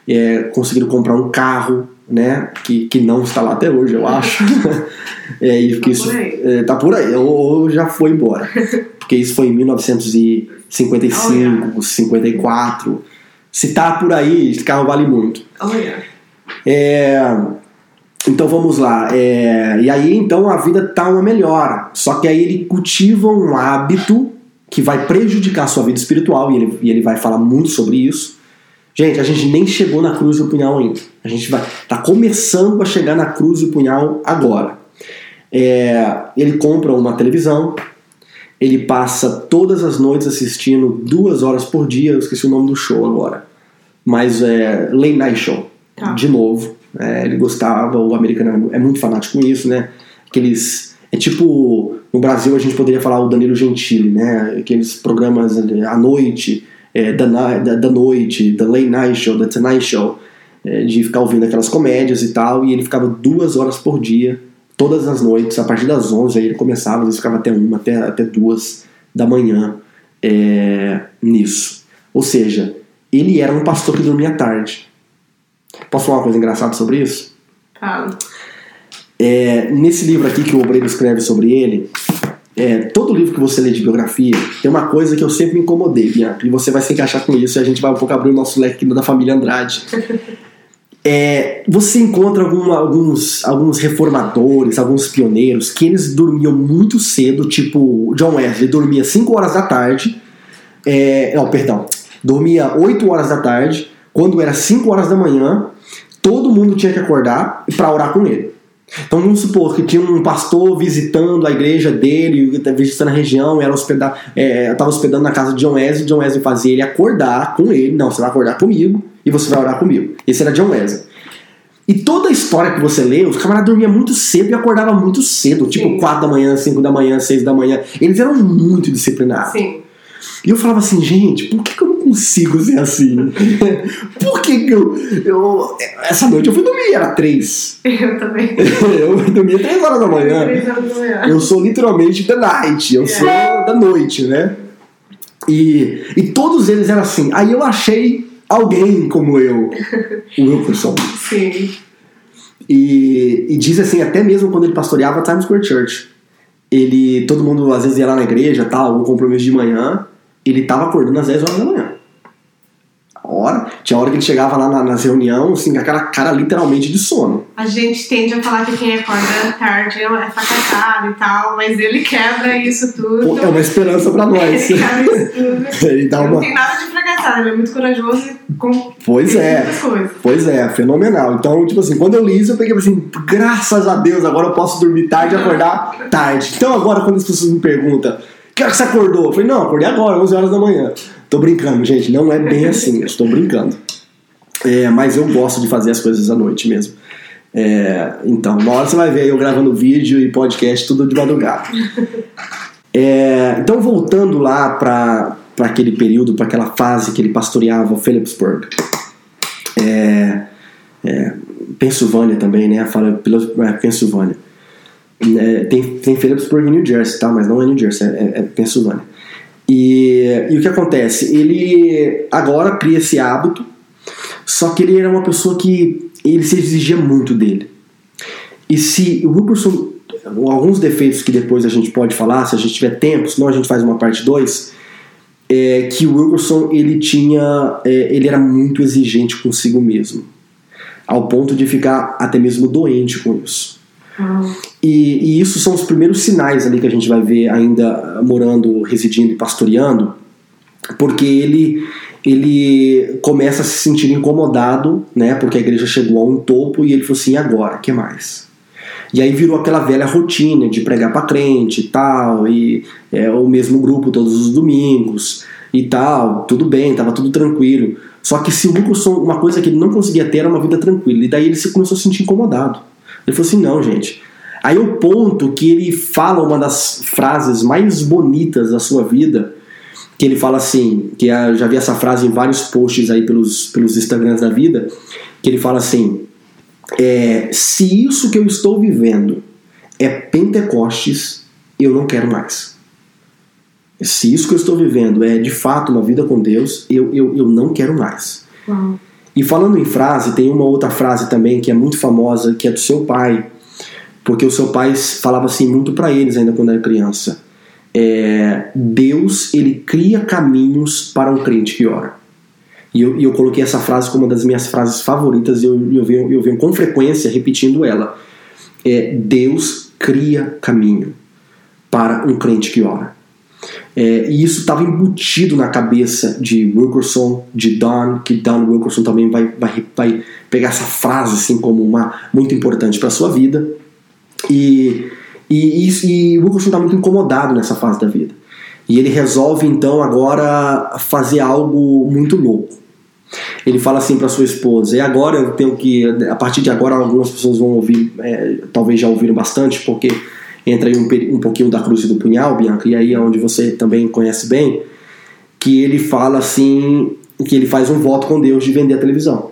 É, conseguiram comprar um carro né? Que, que não está lá até hoje, eu acho. é, e Tá isso por aí. é, tá por aí, ou, ou já foi embora. Porque isso foi em 1955, 54. Se tá por aí, esse carro vale muito. Olha. É, então vamos lá. É, e aí então a vida tá uma melhora. Só que aí ele cultiva um hábito que vai prejudicar a sua vida espiritual, e ele, e ele vai falar muito sobre isso. Gente, a gente nem chegou na cruz do punhal ainda. A gente vai tá começando a chegar na cruz do punhal agora. É, ele compra uma televisão, ele passa todas as noites assistindo duas horas por dia. Eu esqueci o nome do show agora, mas é Late Night Show. Tá. De novo, É, ele gostava. O americano é muito fanático com isso, né? Aqueles é tipo no Brasil a gente poderia falar o Danilo Gentili, né? Aqueles programas à noite é, da, da, da noite, da Late Night Show, da Tonight Show, é, de ficar ouvindo aquelas comédias e tal, e ele ficava duas horas por dia, todas as noites, a partir das 11, aí ele começava, às vezes ficava até uma, até, até duas da manhã é, nisso. Ou seja, ele era um pastor que dormia tarde. Posso falar uma coisa engraçada sobre isso? Fala. É, nesse livro aqui que o Obreiro escreve sobre ele, é, todo livro que você lê de biografia tem uma coisa que eu sempre me incomodei, Bianca, e você vai se encaixar com isso e a gente vai um pouco abrir o nosso leque da família Andrade. É, você encontra algum- alguns, alguns reformadores, alguns pioneiros que eles dormiam muito cedo, tipo John Wesley dormia 5 horas da tarde, é, não, perdão, dormia 8 horas da tarde, quando era 5 horas da manhã, todo mundo tinha que acordar para orar com ele. Então vamos supor que tinha um pastor visitando a igreja dele, visitando a região, ela hospedar, é, estava hospedando na casa de John Wesley, John Wesley fazia ele acordar com ele, não, você vai acordar comigo e você vai orar comigo. Esse era John Wesley. E toda a história que você lê, os camaradas dormiam muito cedo e acordavam muito cedo, tipo Sim. 4 da manhã, 5 da manhã, 6 da manhã. Eles eram muito disciplinados. Sim. E eu falava assim, gente, por que, que eu consigo ser assim? por que, que eu, eu. Essa noite eu fui dormir, era 3. Eu também. eu dormia 3 horas da manhã. Três horas da manhã. Eu sou literalmente the night, eu sou da noite, né? E, e todos eles eram assim. Aí eu achei alguém como eu, o Wilkerson. Sim. E, e diz assim, até mesmo quando ele pastoreava a Times Square Church, ele, todo mundo às vezes ia lá na igreja, tal, algum compromisso de manhã, ele tava acordando às 10 horas da manhã. A hora, tinha hora que ele chegava lá na, nas reuniões, assim, com aquela cara literalmente de sono. A gente tende a falar que quem acorda tarde é fracassado e tal, mas ele quebra isso tudo. Pô, é uma esperança pra nós. Ele quebra isso tudo. ele dá Não uma. tem nada de fracassado, ele é muito corajoso e com Pois é. Pois é, fenomenal. Então, tipo assim, quando eu li isso, eu peguei assim, graças a Deus, agora eu posso dormir tarde e acordar tarde. Então agora, quando as pessoas me perguntam, que hora que você acordou? Eu falei, não, acordei agora, 11 horas da manhã. Tô brincando, gente, não é bem assim, eu estou brincando. É, mas eu gosto de fazer as coisas à noite mesmo. É, então, uma hora você vai ver eu gravando vídeo e podcast tudo de madrugada. É, então, voltando lá para aquele período, para aquela fase que ele pastoreava Phillipsburg, é, é, Pensilvânia também, né? Fala pela- é, Pensilvânia. É, tem, tem Phillipsburg em New Jersey, tá? Mas não é New Jersey, é, é Pensilvânia. E, e o que acontece? Ele agora cria esse hábito, só que ele era uma pessoa que ele se exigia muito dele. E se o Wilkerson, alguns defeitos que depois a gente pode falar, se a gente tiver tempo, senão a gente faz uma parte 2, é que o Wilkerson ele tinha, é, ele era muito exigente consigo mesmo, ao ponto de ficar até mesmo doente com isso. E, e, isso são os primeiros sinais ali que a gente vai ver ainda morando, residindo e pastoreando, porque ele ele começa a se sentir incomodado, né? Porque a igreja chegou a um topo e ele falou assim: agora, que mais? E aí virou aquela velha rotina de pregar para crente e tal, e é, o mesmo grupo todos os domingos e tal, tudo bem, tava tudo tranquilo. Só que se o uma coisa que ele não conseguia ter era uma vida tranquila, e daí ele se começou a se sentir incomodado. Ele falou assim: não, gente. Aí o ponto que ele fala uma das frases mais bonitas da sua vida, que ele fala assim, que eu já vi essa frase em vários posts aí pelos, pelos Instagrams da vida, que ele fala assim: é, se isso que eu estou vivendo é Pentecostes, eu não quero mais. Se isso que eu estou vivendo é de fato uma vida com Deus, eu, eu, eu não quero mais. Uhum. E falando em frase, tem uma outra frase também que é muito famosa, que é do seu pai, porque o seu pai falava assim muito para eles ainda quando era criança. É, Deus ele cria caminhos para um crente que ora. E eu, eu coloquei essa frase como uma das minhas frases favoritas e eu, eu, venho, eu venho com frequência repetindo ela. É, Deus cria caminho para um crente que ora. É, e isso estava embutido na cabeça de Wilkerson, de Don, que Don Wilkerson também vai, vai, vai pegar essa frase assim como uma muito importante para sua vida. E, e, e, e Wilkerson está muito incomodado nessa fase da vida. E ele resolve então agora fazer algo muito louco. Ele fala assim para sua esposa: e agora eu tenho que, a partir de agora, algumas pessoas vão ouvir, é, talvez já ouviram bastante, porque entra aí um, um pouquinho da cruz e do punhal, Bianca, e aí é onde você também conhece bem, que ele fala assim, que ele faz um voto com Deus de vender a televisão.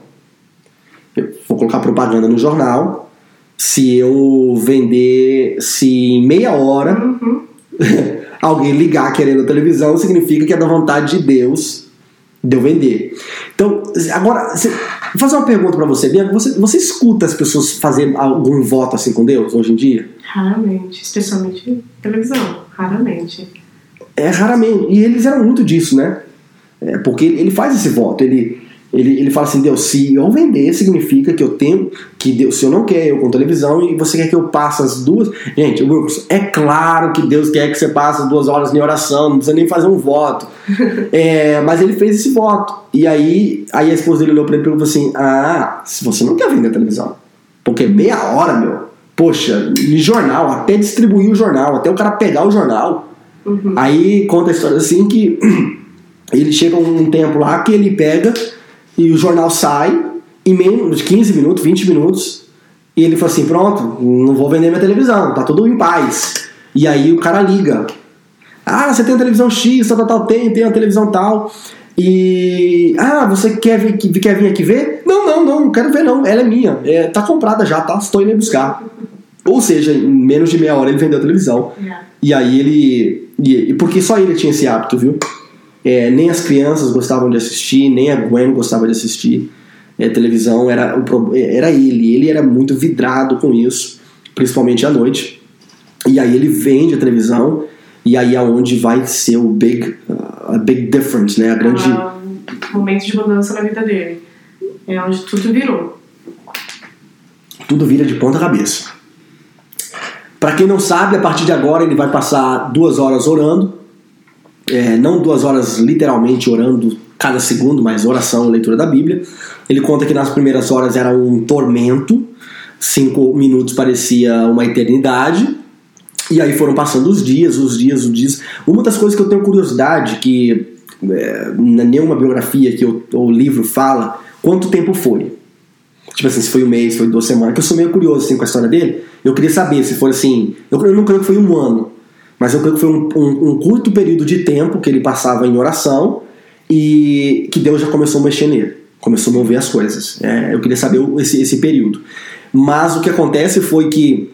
Eu vou colocar propaganda no jornal. Se eu vender, se em meia hora uhum. alguém ligar querendo a televisão, significa que é da vontade de Deus de eu vender. Então, agora, vou fazer uma pergunta para você, Bianca. Você, você escuta as pessoas fazer algum voto assim com Deus hoje em dia? Raramente, especialmente televisão, raramente. É, raramente. E eles eram muito disso, né? É, porque ele faz esse voto, ele, ele, ele fala assim, Deus, se eu vender, significa que eu tenho, que Deus, se eu não quer eu com televisão e você quer que eu passe as duas. Gente, Wilson, é claro que Deus quer que você passe as duas horas em oração, não precisa nem fazer um voto. é, mas ele fez esse voto. E aí, aí a esposa dele olhou pra ele e perguntou assim: Ah, se você não quer vender televisão, porque meia hora, meu, poxa, em jornal, até distribuir o jornal, até o cara pegar o jornal. Uhum. Aí conta a história assim que ele chega um tempo lá que ele pega e o jornal sai em menos de 15 minutos, 20 minutos, e ele fala assim: pronto, não vou vender minha televisão, tá tudo em paz. E aí o cara liga. Ah, você tem a televisão X, tal, tal, tal, tem, tem a televisão tal. E. Ah, você quer vir, quer vir aqui ver? Não, não, não, não quero ver não, ela é minha. É, tá comprada já, tá? Estou indo buscar. Ou seja, em menos de meia hora ele vendeu a televisão. E aí ele. E, porque só ele tinha esse hábito, viu? É, nem as crianças gostavam de assistir, nem a Gwen gostava de assistir é, televisão, era, o, era ele. Ele era muito vidrado com isso, principalmente à noite. E aí ele vende a televisão, e aí é onde vai ser o big, uh, a big difference, né? A grande. Ah, momento de mudança na vida dele. É onde tudo virou. Tudo vira de ponta cabeça. Para quem não sabe, a partir de agora ele vai passar duas horas orando é, não duas horas literalmente orando cada segundo, mas oração, leitura da Bíblia. Ele conta que nas primeiras horas era um tormento, cinco minutos parecia uma eternidade. E aí foram passando os dias, os dias, os dias. Uma das coisas que eu tenho curiosidade, que é, nenhuma biografia que eu, o livro fala, quanto tempo foi. Tipo assim, se foi um mês, foi duas semanas, que eu sou meio curioso assim, com a história dele. Eu queria saber se foi assim. Eu, eu não creio que foi um ano, mas eu creio que foi um, um, um, curto período de tempo que ele passava em oração e que Deus já começou a mexer nele, começou a mover as coisas. É, eu queria saber esse, esse período. Mas o que acontece foi que,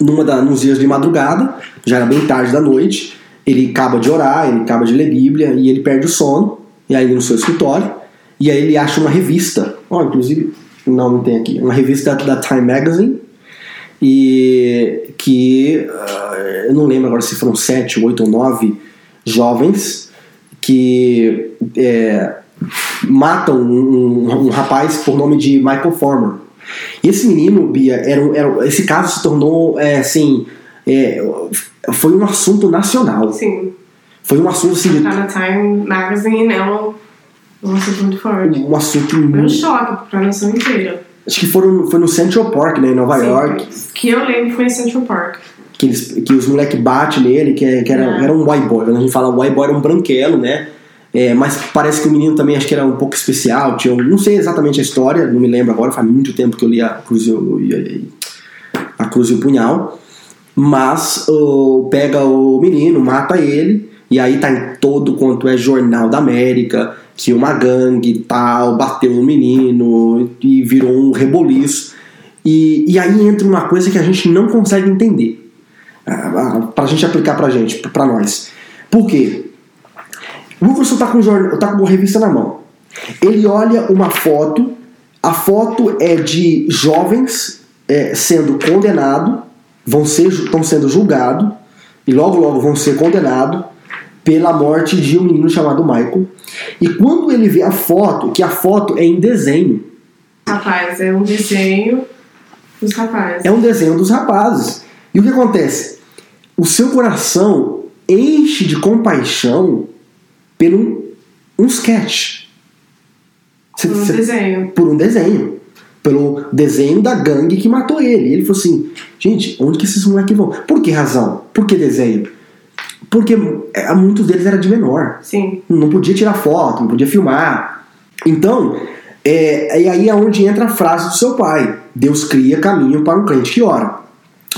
numa da, nos dias de madrugada, já era bem tarde da noite, ele acaba de orar, ele acaba de ler Bíblia e ele perde o sono, e aí no seu escritório, e aí ele acha uma revista, ó, inclusive, não, não tem aqui, uma revista da Time Magazine, e que uh, eu não lembro agora se foram sete, oito ou nove jovens que é, matam um, um, um, rapaz por nome de Michael Former. E esse menino, Bia, era, era, esse caso se tornou é, assim. É, foi um assunto nacional. Sim. Foi um assunto assim. Tá Time Magazine, é um, um assunto muito forte. Um assunto Foi um muito. choque pra nação inteira. Acho que foram, foi no Central Park, né, em Nova Sim, York, Que eu lembro foi em Central Park. que, eles, que os moleques batem nele, que, é- que era, Ah. era um white boy. Quando a gente fala white boy, era um branquelo, né? É, mas parece que o menino também acho que era um pouco especial. Tinha, não sei exatamente a história, não me lembro agora, faz muito tempo que eu li a Cruz e o, a Cruz e o Punhal. Mas pega o menino, mata ele, e aí tá em todo quanto é jornal da América, que uma gangue tal bateu no menino e virou um reboliço. E, e aí entra uma coisa que a gente não consegue entender. ah, ah, Pra gente aplicar pra gente, pra nós. Por quê? O Wilson tá com, jornal, tá com uma revista na mão. Ele olha uma foto, a foto é de jovens é, sendo condenados, vão estão sendo julgados, e logo logo vão ser condenados pela morte de um menino chamado Michael. E quando ele vê a foto, que a foto é em desenho, Rapaz, é um desenho dos rapazes. é um desenho dos rapazes. E o que acontece? O seu coração enche de compaixão por um, sketch. Cê- Um cê- desenho. por um desenho. Pelo desenho da gangue que matou ele. Ele falou assim: gente, onde que esses moleques vão? Por que razão? Por que desenho? Porque é, muitos deles era de menor. Sim. Não podia tirar foto, não podia filmar. Então, é, e aí é onde entra a frase do seu pai: Deus cria caminho para um crente que ora.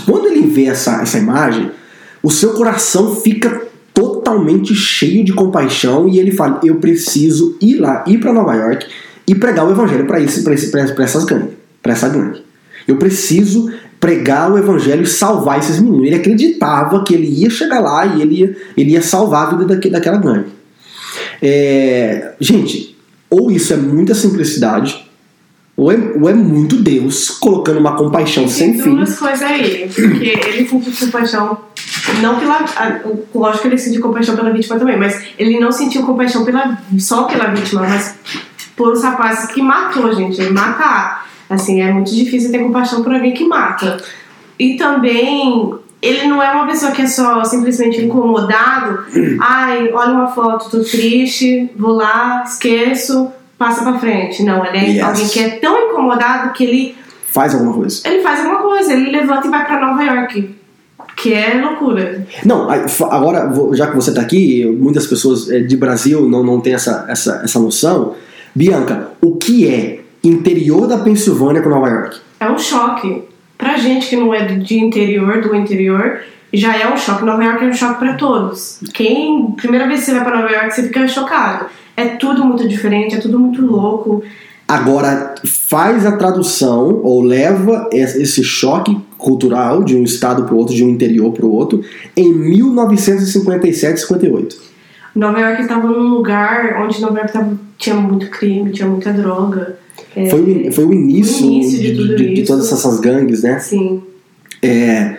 Quando ele vê essa, essa imagem, o seu coração fica totalmente cheio de compaixão e ele fala: Eu preciso ir lá, ir para Nova York e pregar o evangelho para pra essas gangues, para essa gangue. Eu preciso pregar o evangelho e salvar esses meninos. Ele acreditava que ele ia chegar lá e ele ia, ele ia salvar a vida daque- daquela gangue. É, gente, ou isso é muita simplicidade, ou é, ou é muito Deus colocando uma compaixão sem Tem fim. duas coisas aí. Porque ele sentiu compaixão. Não pela. Lógico que ele sentiu compaixão pela vítima também, mas ele não sentiu compaixão pela, só pela vítima, mas por os rapazes que matou, gente. Ele mata. Assim, é muito difícil ter compaixão por alguém que mata. E também. Ele não é uma pessoa que é só simplesmente incomodado. Ai, olha uma foto, tô triste, vou lá, esqueço, passa pra frente. Não, ele é Yes. alguém que é tão incomodado que ele Faz alguma coisa. ele faz alguma coisa, ele levanta e vai pra Nova York. Que é loucura. Não, agora, já que você está aqui, muitas pessoas eh, de Brasil não, não têm essa, essa, essa noção. Bianca, o que é interior da Pensilvânia com Nova York? É um choque. Pra gente que não é de interior, do interior, já é um choque. Nova York é um choque pra todos. Quem. Primeira vez que você vai pra Nova York, você fica chocado. É tudo muito diferente, é tudo muito louco. Agora, faz a tradução ou leva es- esse choque cultural de um estado para o outro, de um interior para o outro, em 1957, 58. Nova York estava num lugar onde Nova York tava, tinha muito crime, tinha muita droga. É, Foi, o, foi o início, o início de de, de- de todas essas gangues, né? Assim, É,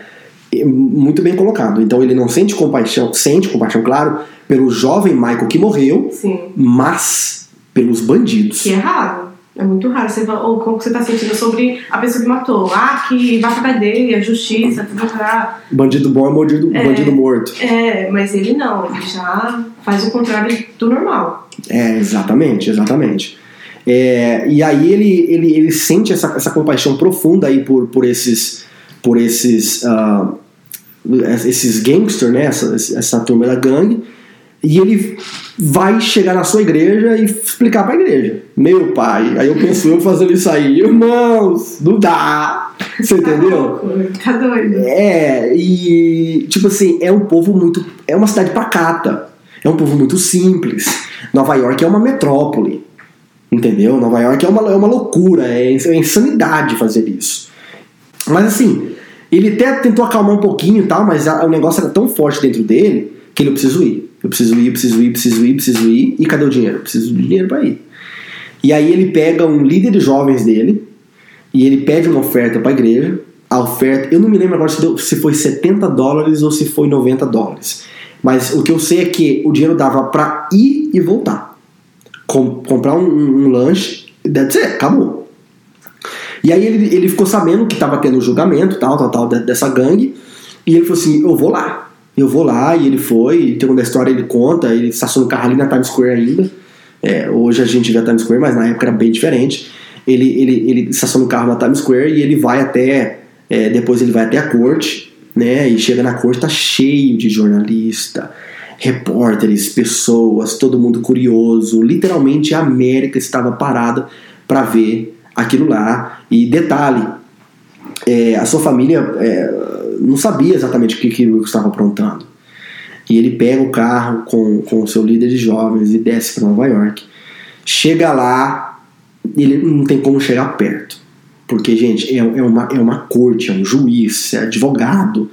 é muito bem colocado. Então ele não sente compaixão, sente compaixão, claro, pelo jovem Michael que morreu, sim. mas pelos bandidos. Que é raro. É muito raro. Você ou como você tá sentindo sobre a pessoa que matou? Ah, que vai pra cadeia, justiça, tudo pra... Bandido bom é bandido, É. bandido morto. É, mas ele não. Ele já faz o contrário do normal. É, exatamente, exatamente. É, e aí ele, ele, ele sente essa, essa compaixão profunda aí por, por esses por esses ah, esses gangsters, né? Essa, essa turma da gangue. E ele vai chegar na sua igreja e explicar pra igreja. Meu pai, aí eu penso eu fazendo isso aí, irmãos, não dá. Você entendeu? Tá doido. É, e tipo assim, é um povo muito. É uma cidade pacata. É um povo muito simples. Nova York é uma metrópole. Entendeu? Nova York é uma, é uma loucura, é, é insanidade fazer isso. Mas assim, ele até tentou acalmar um pouquinho e tal, mas a- o negócio era tão forte dentro dele que ele eu preciso ir. Eu preciso ir, preciso ir, preciso ir, preciso ir. E cadê o dinheiro? Eu preciso de dinheiro para ir. E aí ele pega um líder de jovens dele e ele pede uma oferta para a igreja. A oferta, eu não me lembro agora se, deu, se foi 70 dólares ou se foi 90 dólares. Mas o que eu sei é que o dinheiro dava para ir e voltar. Com, comprar um, um, lanche, deve ser, acabou. E aí ele, ele ficou sabendo que estava tendo julgamento, tal, tal, tal, dessa gangue. E ele falou assim: Eu vou lá. Eu vou lá. E ele foi. Tem uma história, ele conta. Ele estacionou o carro ali na Times Square ainda. É, hoje a gente vê a Times Square, mas na época era bem diferente. Ele, ele, ele estaciona o carro na Times Square e ele vai até. É, depois ele vai até a corte, né? E chega na corte, tá cheio de jornalista, repórteres, pessoas, todo mundo curioso. Literalmente a América estava parada para ver aquilo lá. E detalhe, é, a sua família é, não sabia exatamente o que, que estava aprontando. E ele pega o carro com, com o seu líder de jovens e desce para Nova York. Chega lá, ele não tem como chegar perto. Porque, gente, é, é, uma, é uma corte, é um juiz, é advogado.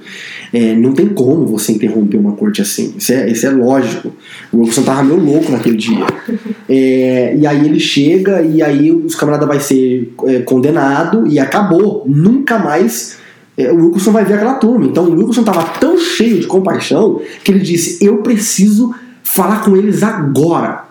É, não tem como você interromper uma corte assim. Isso é, isso é lógico. O Wilson tava meio louco naquele dia. É, e aí ele chega e aí os camaradas vai ser é, condenado e acabou. Nunca mais é, o Wilson vai ver aquela turma. Então o Wilson tava tão cheio de compaixão que ele disse: Eu preciso falar com eles agora.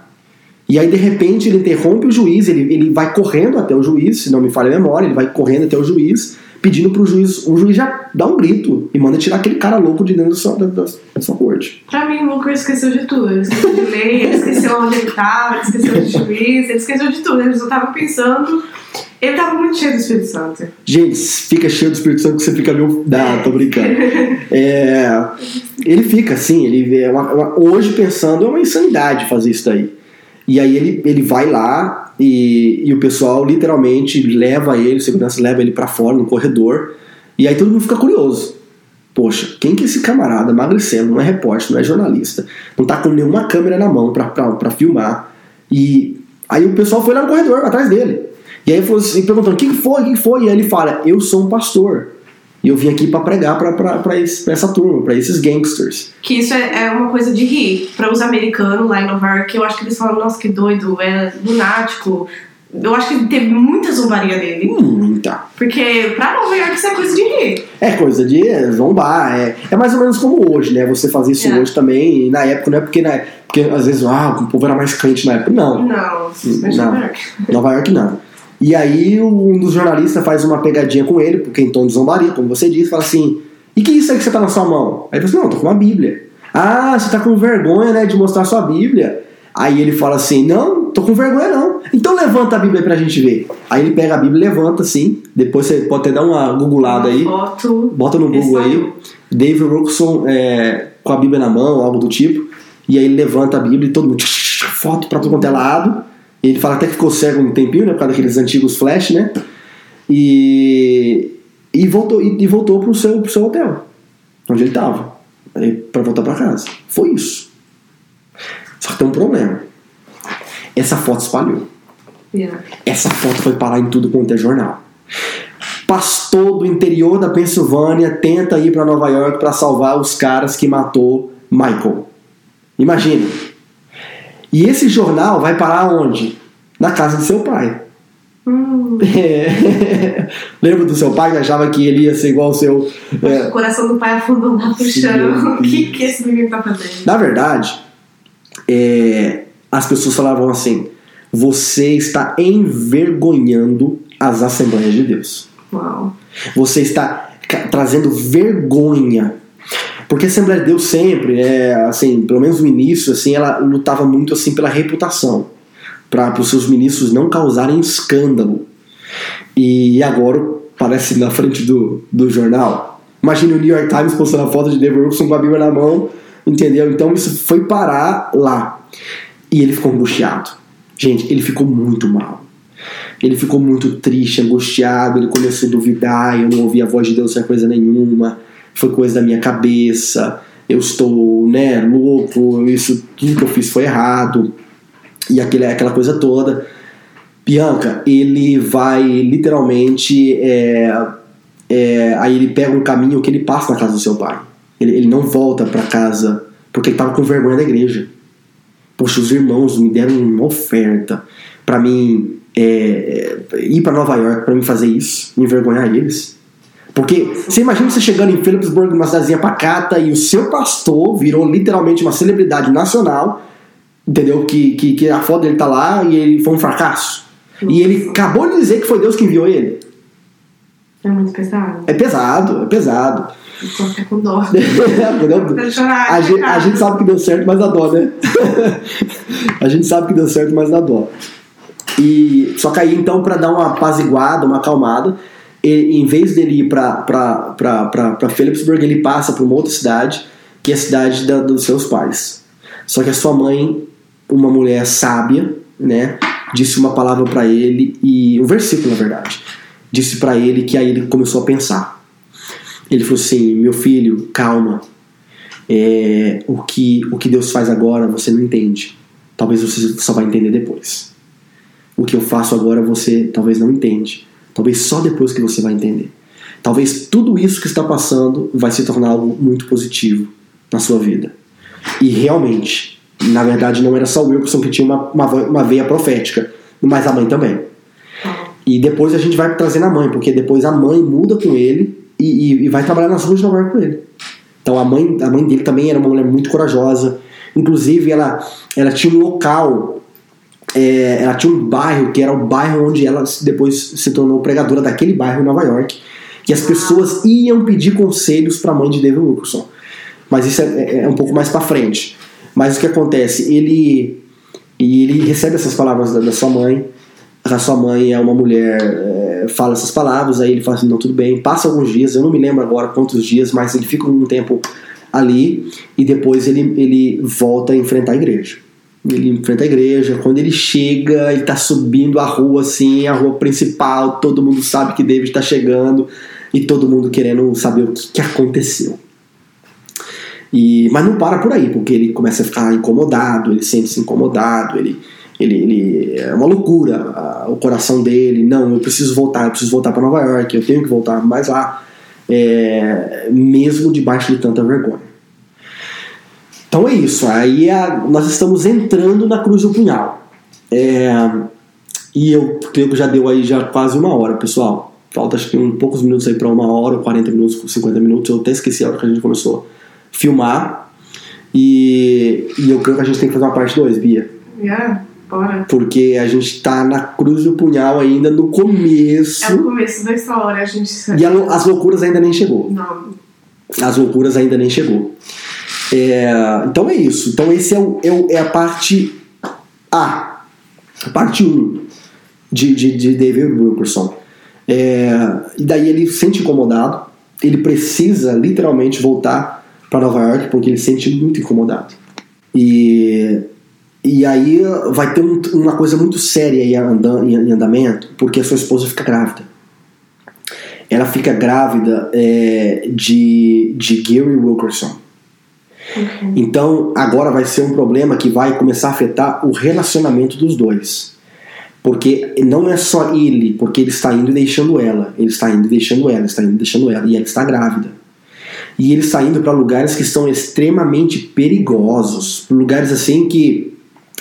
E aí, de repente, ele interrompe o juiz, ele, ele vai correndo até o juiz, se não me falha a memória, ele vai correndo até o juiz, pedindo pro juiz, o juiz já dá um grito e manda tirar aquele cara louco de dentro da sua, da, da sua corte. Pra mim, o Lucas esqueceu de tudo. Ele esqueceu de lei, ele esqueceu onde ele tava, ele esqueceu de juiz, ele esqueceu de tudo. Ele só tava pensando. Ele tava muito cheio do Espírito Santo. Gente, fica cheio do Espírito Santo que você fica meio. Ah, tô brincando. É, ele fica assim, ele é uma, uma, hoje pensando, é uma insanidade fazer isso daí. E aí ele, ele vai lá e, e o pessoal literalmente leva ele, o segurança leva ele para fora no corredor. E aí todo mundo fica curioso. Poxa, quem que é esse camarada emagrecendo? Não é repórter, não é jornalista, não tá com nenhuma câmera na mão para filmar. E aí o pessoal foi lá no corredor, atrás dele. E aí falou assim, perguntando: quem foi? Quem foi? E aí ele fala: Eu sou um pastor. E eu vim aqui para pregar para essa turma, para esses gangsters. Que isso é, é, uma coisa de rir. Para os americanos lá em Nova York, eu acho que eles falam, nossa, que doido, é lunático. Eu acho que teve muita zombaria dele. Muita. Porque pra Nova York isso é coisa de rir. É coisa de zombar. É, é mais ou menos como hoje, né? Você fazer isso é. hoje também. E na época não é porque, né, porque às vezes ah, o povo era mais crente na época. Não. Não, não. Nova York. Nova York não. E aí um dos jornalistas faz uma pegadinha com ele, porque em tom de zombaria, como você disse, fala assim: E que isso aí que você tá na sua mão? Aí ele fala assim: Não, tô com uma Bíblia. Ah, você tá com vergonha, né, de mostrar sua Bíblia. Aí ele fala assim: Não, tô com vergonha não. Então levanta a Bíblia aí pra gente ver. Aí ele pega a Bíblia e levanta assim. Depois você pode até dar uma googlada aí. Foto. Bota no Google aí. David Rookson é, com a Bíblia na mão, algo do tipo. E aí ele levanta a Bíblia e todo mundo. Foto pra todo quanto é lado. Ele fala até que ficou cego um tempinho, né? Por causa daqueles antigos flash, né? E, e voltou, e, e voltou pro, seu, pro seu hotel, onde ele estava, para voltar para casa. Foi isso. Só que tem um problema. Essa foto espalhou. Yeah. Essa foto foi parar em tudo quanto é jornal. Pastor do interior da Pensilvânia tenta ir para Nova York para salvar os caras que matou Michael. Imagina. E esse jornal vai parar onde? Na casa do seu pai. Hum. É. Lembra do seu pai que achava que ele ia ser igual ao seu. É... O coração do pai afundou lá pro chão. O que, que esse menino tá fazendo? Na verdade, é... as pessoas falavam assim: você está envergonhando as Assembleias de Deus. Uau. Você está trazendo vergonha porque a Assembleia de Deus sempre, é, assim, pelo menos no início, assim, ela lutava muito assim pela reputação, para os seus ministros não causarem escândalo. E agora parece na frente do, do jornal. Imagine o New York Times postando a foto de David Wilson com a Bíblia na mão, entendeu? Então isso foi parar lá. E ele ficou angustiado. Gente, ele ficou muito mal. Ele ficou muito triste, angustiado, ele começou a duvidar, eu não ouvi a voz de Deus sem coisa nenhuma foi coisa da minha cabeça, eu estou, né, louco, isso, tudo que eu fiz foi errado, e aquele, aquela coisa toda. Bianca, ele vai literalmente. É, é, aí ele pega um caminho que ele passa na casa do seu pai. Ele, ele não volta para casa porque ele estava com vergonha da igreja. Poxa, os irmãos me deram uma oferta para mim é, ir para Nova York para me fazer isso, envergonhar eles. Porque você imagina você chegando em Phillipsburg, uma cidadezinha pacata, e o seu pastor virou literalmente uma celebridade nacional, entendeu? Que, que, que a foto dele tá lá e ele foi um fracasso. E ele acabou de dizer que foi Deus que enviou ele. É muito pesado. É pesado, é pesado. Eu tô até com dó. Chorar, a, gente, a gente sabe que deu certo, mas dá dó, né? a gente sabe que deu certo, mas dá dó. E só aí então para dar uma apaziguada, uma acalmada, e, em vez dele ir para Phillipsburg, ele passa para uma outra cidade, que é a cidade da, dos seus pais. Só que a sua mãe, uma mulher sábia, né, disse uma palavra para ele e um versículo na verdade, disse para ele que aí ele começou a pensar. Ele falou assim: "Meu filho, calma. É, o que o que Deus faz agora você não entende. Talvez você só vai entender depois. O que eu faço agora você talvez não entende. Talvez só depois que você vai entender. Talvez tudo isso que está passando vai se tornar algo muito positivo na sua vida. E realmente, na verdade, não era só o Wilkerson que tinha uma, uma, uma veia profética, mas a mãe também. E depois a gente vai trazendo a mãe, porque depois a mãe muda com ele e, e- e vai trabalhar nas ruas de Nova York com ele. Então a mãe, a mãe dele também era uma mulher muito corajosa. Inclusive, ela, ela tinha um local, é, ela tinha um bairro que era o bairro onde ela depois se tornou pregadora daquele bairro em Nova York. Que as pessoas iam pedir conselhos para a mãe de David Wilkerson. Mas isso é, é- é um pouco mais para frente. Mas o que acontece? Ele, e ele recebe essas palavras da, da sua mãe. A sua mãe é uma mulher, é, fala essas palavras, aí ele fala assim: não, tudo bem. Passa alguns dias, eu não me lembro agora quantos dias, mas ele fica um tempo ali e depois ele, ele volta a enfrentar a igreja. Ele enfrenta a igreja, quando ele chega, ele tá subindo a rua assim, a rua principal, todo mundo sabe que David tá chegando e todo mundo querendo saber o que, que aconteceu. E, mas não para por aí, porque ele começa a ficar incomodado, ele sente-se incomodado, ele, ele, ele é uma loucura a- o coração dele. Não, eu preciso voltar, eu preciso voltar para Nova York, eu tenho que voltar mais lá, é, mesmo debaixo de tanta vergonha. Então é isso, aí a- nós estamos entrando na cruz do punhal. É, e eu creio que já deu aí já quase uma hora, pessoal. Falta acho que um poucos minutos aí para uma hora, 40 minutos, 50 minutos. Eu até esqueci a hora que a gente começou a filmar. E, e eu creio que a gente tem que fazer uma parte 2, Bia. Yeah, bora. Porque a gente tá na cruz do punhal ainda no começo. É o começo da história, a gente. E a as loucuras ainda nem chegou. Não. As loucuras ainda nem chegou. É, então é isso. Então esse é, o, é, o- é a parte A. A parte 1 de, de, de David Wilkerson. É, e daí ele se sente incomodado. Ele precisa literalmente voltar para Nova York porque ele se sente muito incomodado. E, e aí vai ter um- uma coisa muito séria em, em andamento porque a sua esposa fica grávida ela fica grávida é, de, de Gary Wilkerson. Ok. Então agora vai ser um problema que vai começar a afetar o relacionamento dos dois. Porque não é só ele, porque ele está indo e deixando ela. Ele está indo e deixando ela, está indo e deixando ela. E ela está grávida. E ele está indo para lugares que estão extremamente perigosos. Lugares assim que,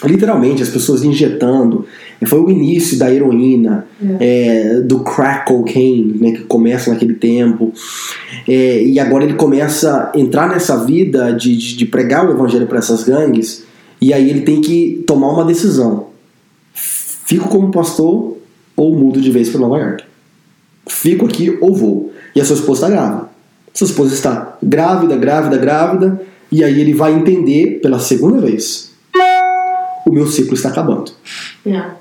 literalmente, as pessoas injetando. Foi o início da heroína, é, do crack cocaine, né, que começa naquele tempo. É, e agora ele começa a entrar nessa vida de, de, de pregar o evangelho para essas gangues. E aí ele tem que tomar uma decisão. Fico como pastor ou mudo de vez para Nova York? Fico aqui ou vou? E a sua esposa está grávida. Sua esposa está grávida, grávida, grávida. E aí ele vai entender pela segunda vez: o meu ciclo está acabando. Yeah.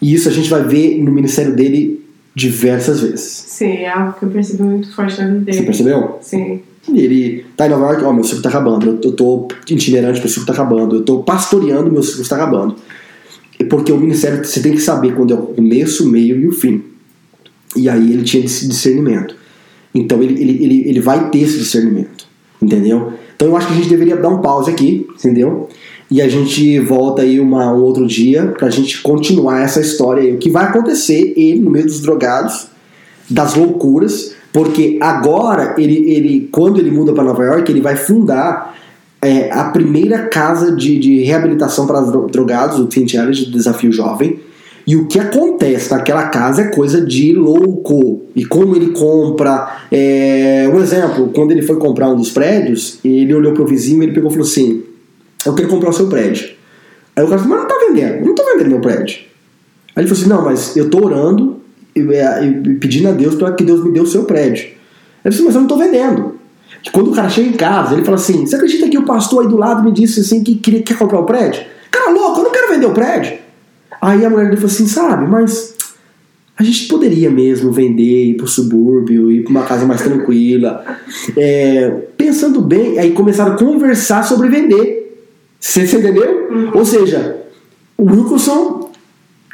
E isso a gente vai ver no ministério dele diversas vezes. Sim, é algo que eu percebi muito forte na vida Você dele. percebeu? Sim. Ele tá em Nova York, ó, meu ciclo tá acabando. Eu, eu tô itinerante, meu ciclo tá acabando. Eu tô pastoreando, meu ciclo está acabando. E Porque o ministério, você tem que saber quando é o começo, o meio e o fim. E aí ele tinha esse discernimento. Então ele, ele, ele, ele vai ter esse discernimento. Entendeu? Então eu acho que a gente deveria dar um pause aqui, entendeu? E a gente volta aí uma, um outro dia pra gente continuar essa história aí. O que vai acontecer, ele no meio dos drogados, das loucuras, porque agora ele, ele quando ele muda para Nova York, ele vai fundar é a primeira casa de, de reabilitação para drogados, o Teen Challenge, do Desafio Jovem. E o que acontece naquela casa é coisa de louco. E como ele compra. É... Um exemplo, quando ele foi comprar um dos prédios, ele olhou pro vizinho e ele pegou e falou assim: Eu quero comprar o seu prédio. Aí o cara falou: Mas não tá vendendo, não tô vendendo meu prédio. Aí ele falou assim: Não, mas eu tô orando e, e pedindo a Deus para que Deus me dê o seu prédio. Aí ele falou assim: Mas eu não tô vendendo. Que quando o cara chega em casa, ele fala assim: Você acredita que o pastor aí do lado me disse assim que queria, quer comprar o prédio? Cara louco, eu não quero vender o prédio. Aí a mulher dele falou assim: Sabe, mas a gente poderia mesmo vender, ir pro subúrbio, ir pra uma casa mais tranquila. É, pensando bem, aí começaram a conversar sobre vender. Você, você entendeu? Uhum. Ou seja, o Wilkerson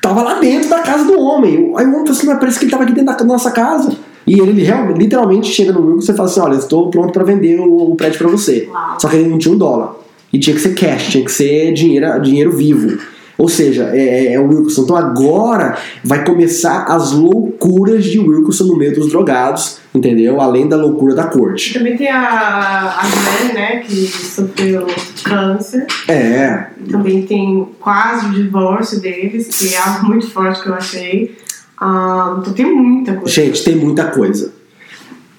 tava lá dentro da casa do homem. Aí o homem falou assim: Mas parece que ele tava aqui dentro da nossa casa. E ele realmente, literalmente chega no Wilkerson e fala assim: Olha, estou pronto para vender o, o prédio para você. Uau. Só que ele não tinha um dólar. E tinha que ser cash, tinha que ser dinheiro, dinheiro vivo. Ou seja, é, é, é, o Wilkerson. Então agora vai começar as loucuras de Wilkerson no meio dos drogados, entendeu? Além da loucura da corte. Também tem a, a Gwen, né, que sofreu câncer. É. Também tem quase o divórcio deles, que é algo muito forte que eu achei. Ah, então tem muita coisa. Gente, tem muita coisa.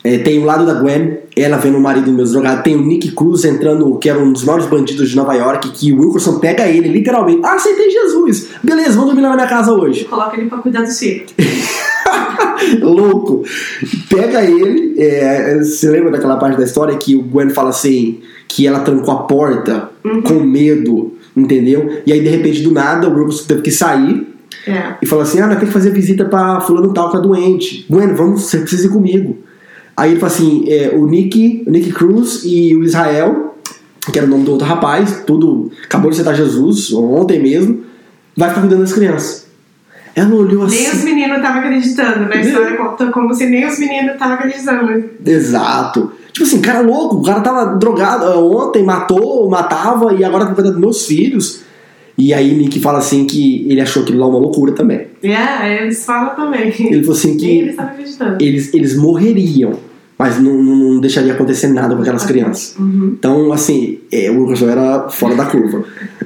É, tem o lado da Gwen, ela vendo o marido meus drogado. Tem o Nick Cruz entrando, que era um dos maiores bandidos de Nova York, que o Wilkerson pega ele, literalmente. Ah, aceitei Jesus. Beleza, vamos dormir lá na minha casa hoje. Coloca ele pra cuidar do circo. Louco. Pega ele. É, você lembra daquela parte da história que o Gwen fala assim: que ela trancou a porta uhum. com medo, entendeu? E aí, de repente, do nada, o Wilkerson teve que sair. É. E fala assim: ah, nós temos que fazer visita pra fulano tal que tá doente. Gwen, vamos, você precisa ir comigo. Aí ele fala assim: é, o Nick, o Nick Cruz e o Israel, que era o nome do outro rapaz, tudo acabou de aceitar Jesus, ontem mesmo, vai ficar cuidando das crianças. Ela olhou assim. Nem os meninos estavam acreditando, né? A história como se nem os meninos estavam acreditando. Exato. Tipo assim, cara louco, o cara tava drogado ontem, matou, matava e agora tá cuidando dos meus filhos. E aí Nick fala assim que ele achou aquilo lá uma loucura também. É, yeah, eles falam também. Ele falou assim que eles, eles, eles morreriam mas não, não deixaria acontecer nada com aquelas crianças. Uhum. Então, assim, é, o Wilkerson era fora da curva.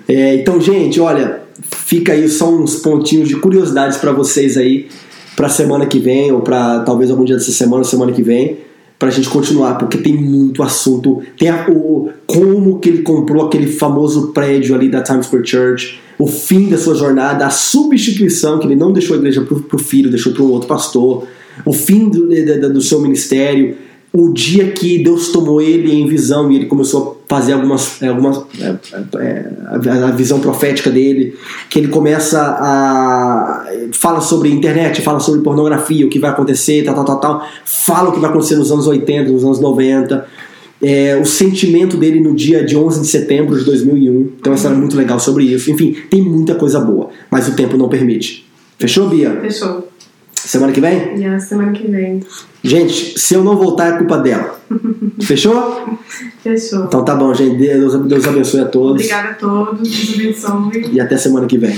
É, então, gente, olha, fica aí só uns pontinhos de curiosidades para vocês aí para semana que vem ou para talvez algum dia dessa semana, semana que vem, para a gente continuar, porque tem muito assunto. Tem a, o como que ele comprou aquele famoso prédio ali da Times Square Church, o fim da sua jornada, a substituição que ele não deixou a igreja para o filho, deixou para um outro pastor o fim do, do, do, seu ministério, o dia que Deus tomou ele em visão e ele começou a fazer algumas, é, algumas é, é, a visão profética dele, que ele começa a fala sobre internet, fala sobre pornografia, o que vai acontecer, tal, tal, tal, tal, fala o que vai acontecer nos anos 80, nos anos 90. É, o sentimento dele no dia de 11 de setembro de 2001. Então, essa era muito legal sobre isso. Enfim, tem muita coisa boa, mas o tempo não permite. Fechou, Bia? Fechou. Semana que vem? Yeah, semana que vem. Gente, se eu não voltar é culpa dela. Fechou? Fechou. Então tá bom, gente. Deus, Deus abençoe a todos. Obrigada a todos. Deus abençoe. E até semana que vem.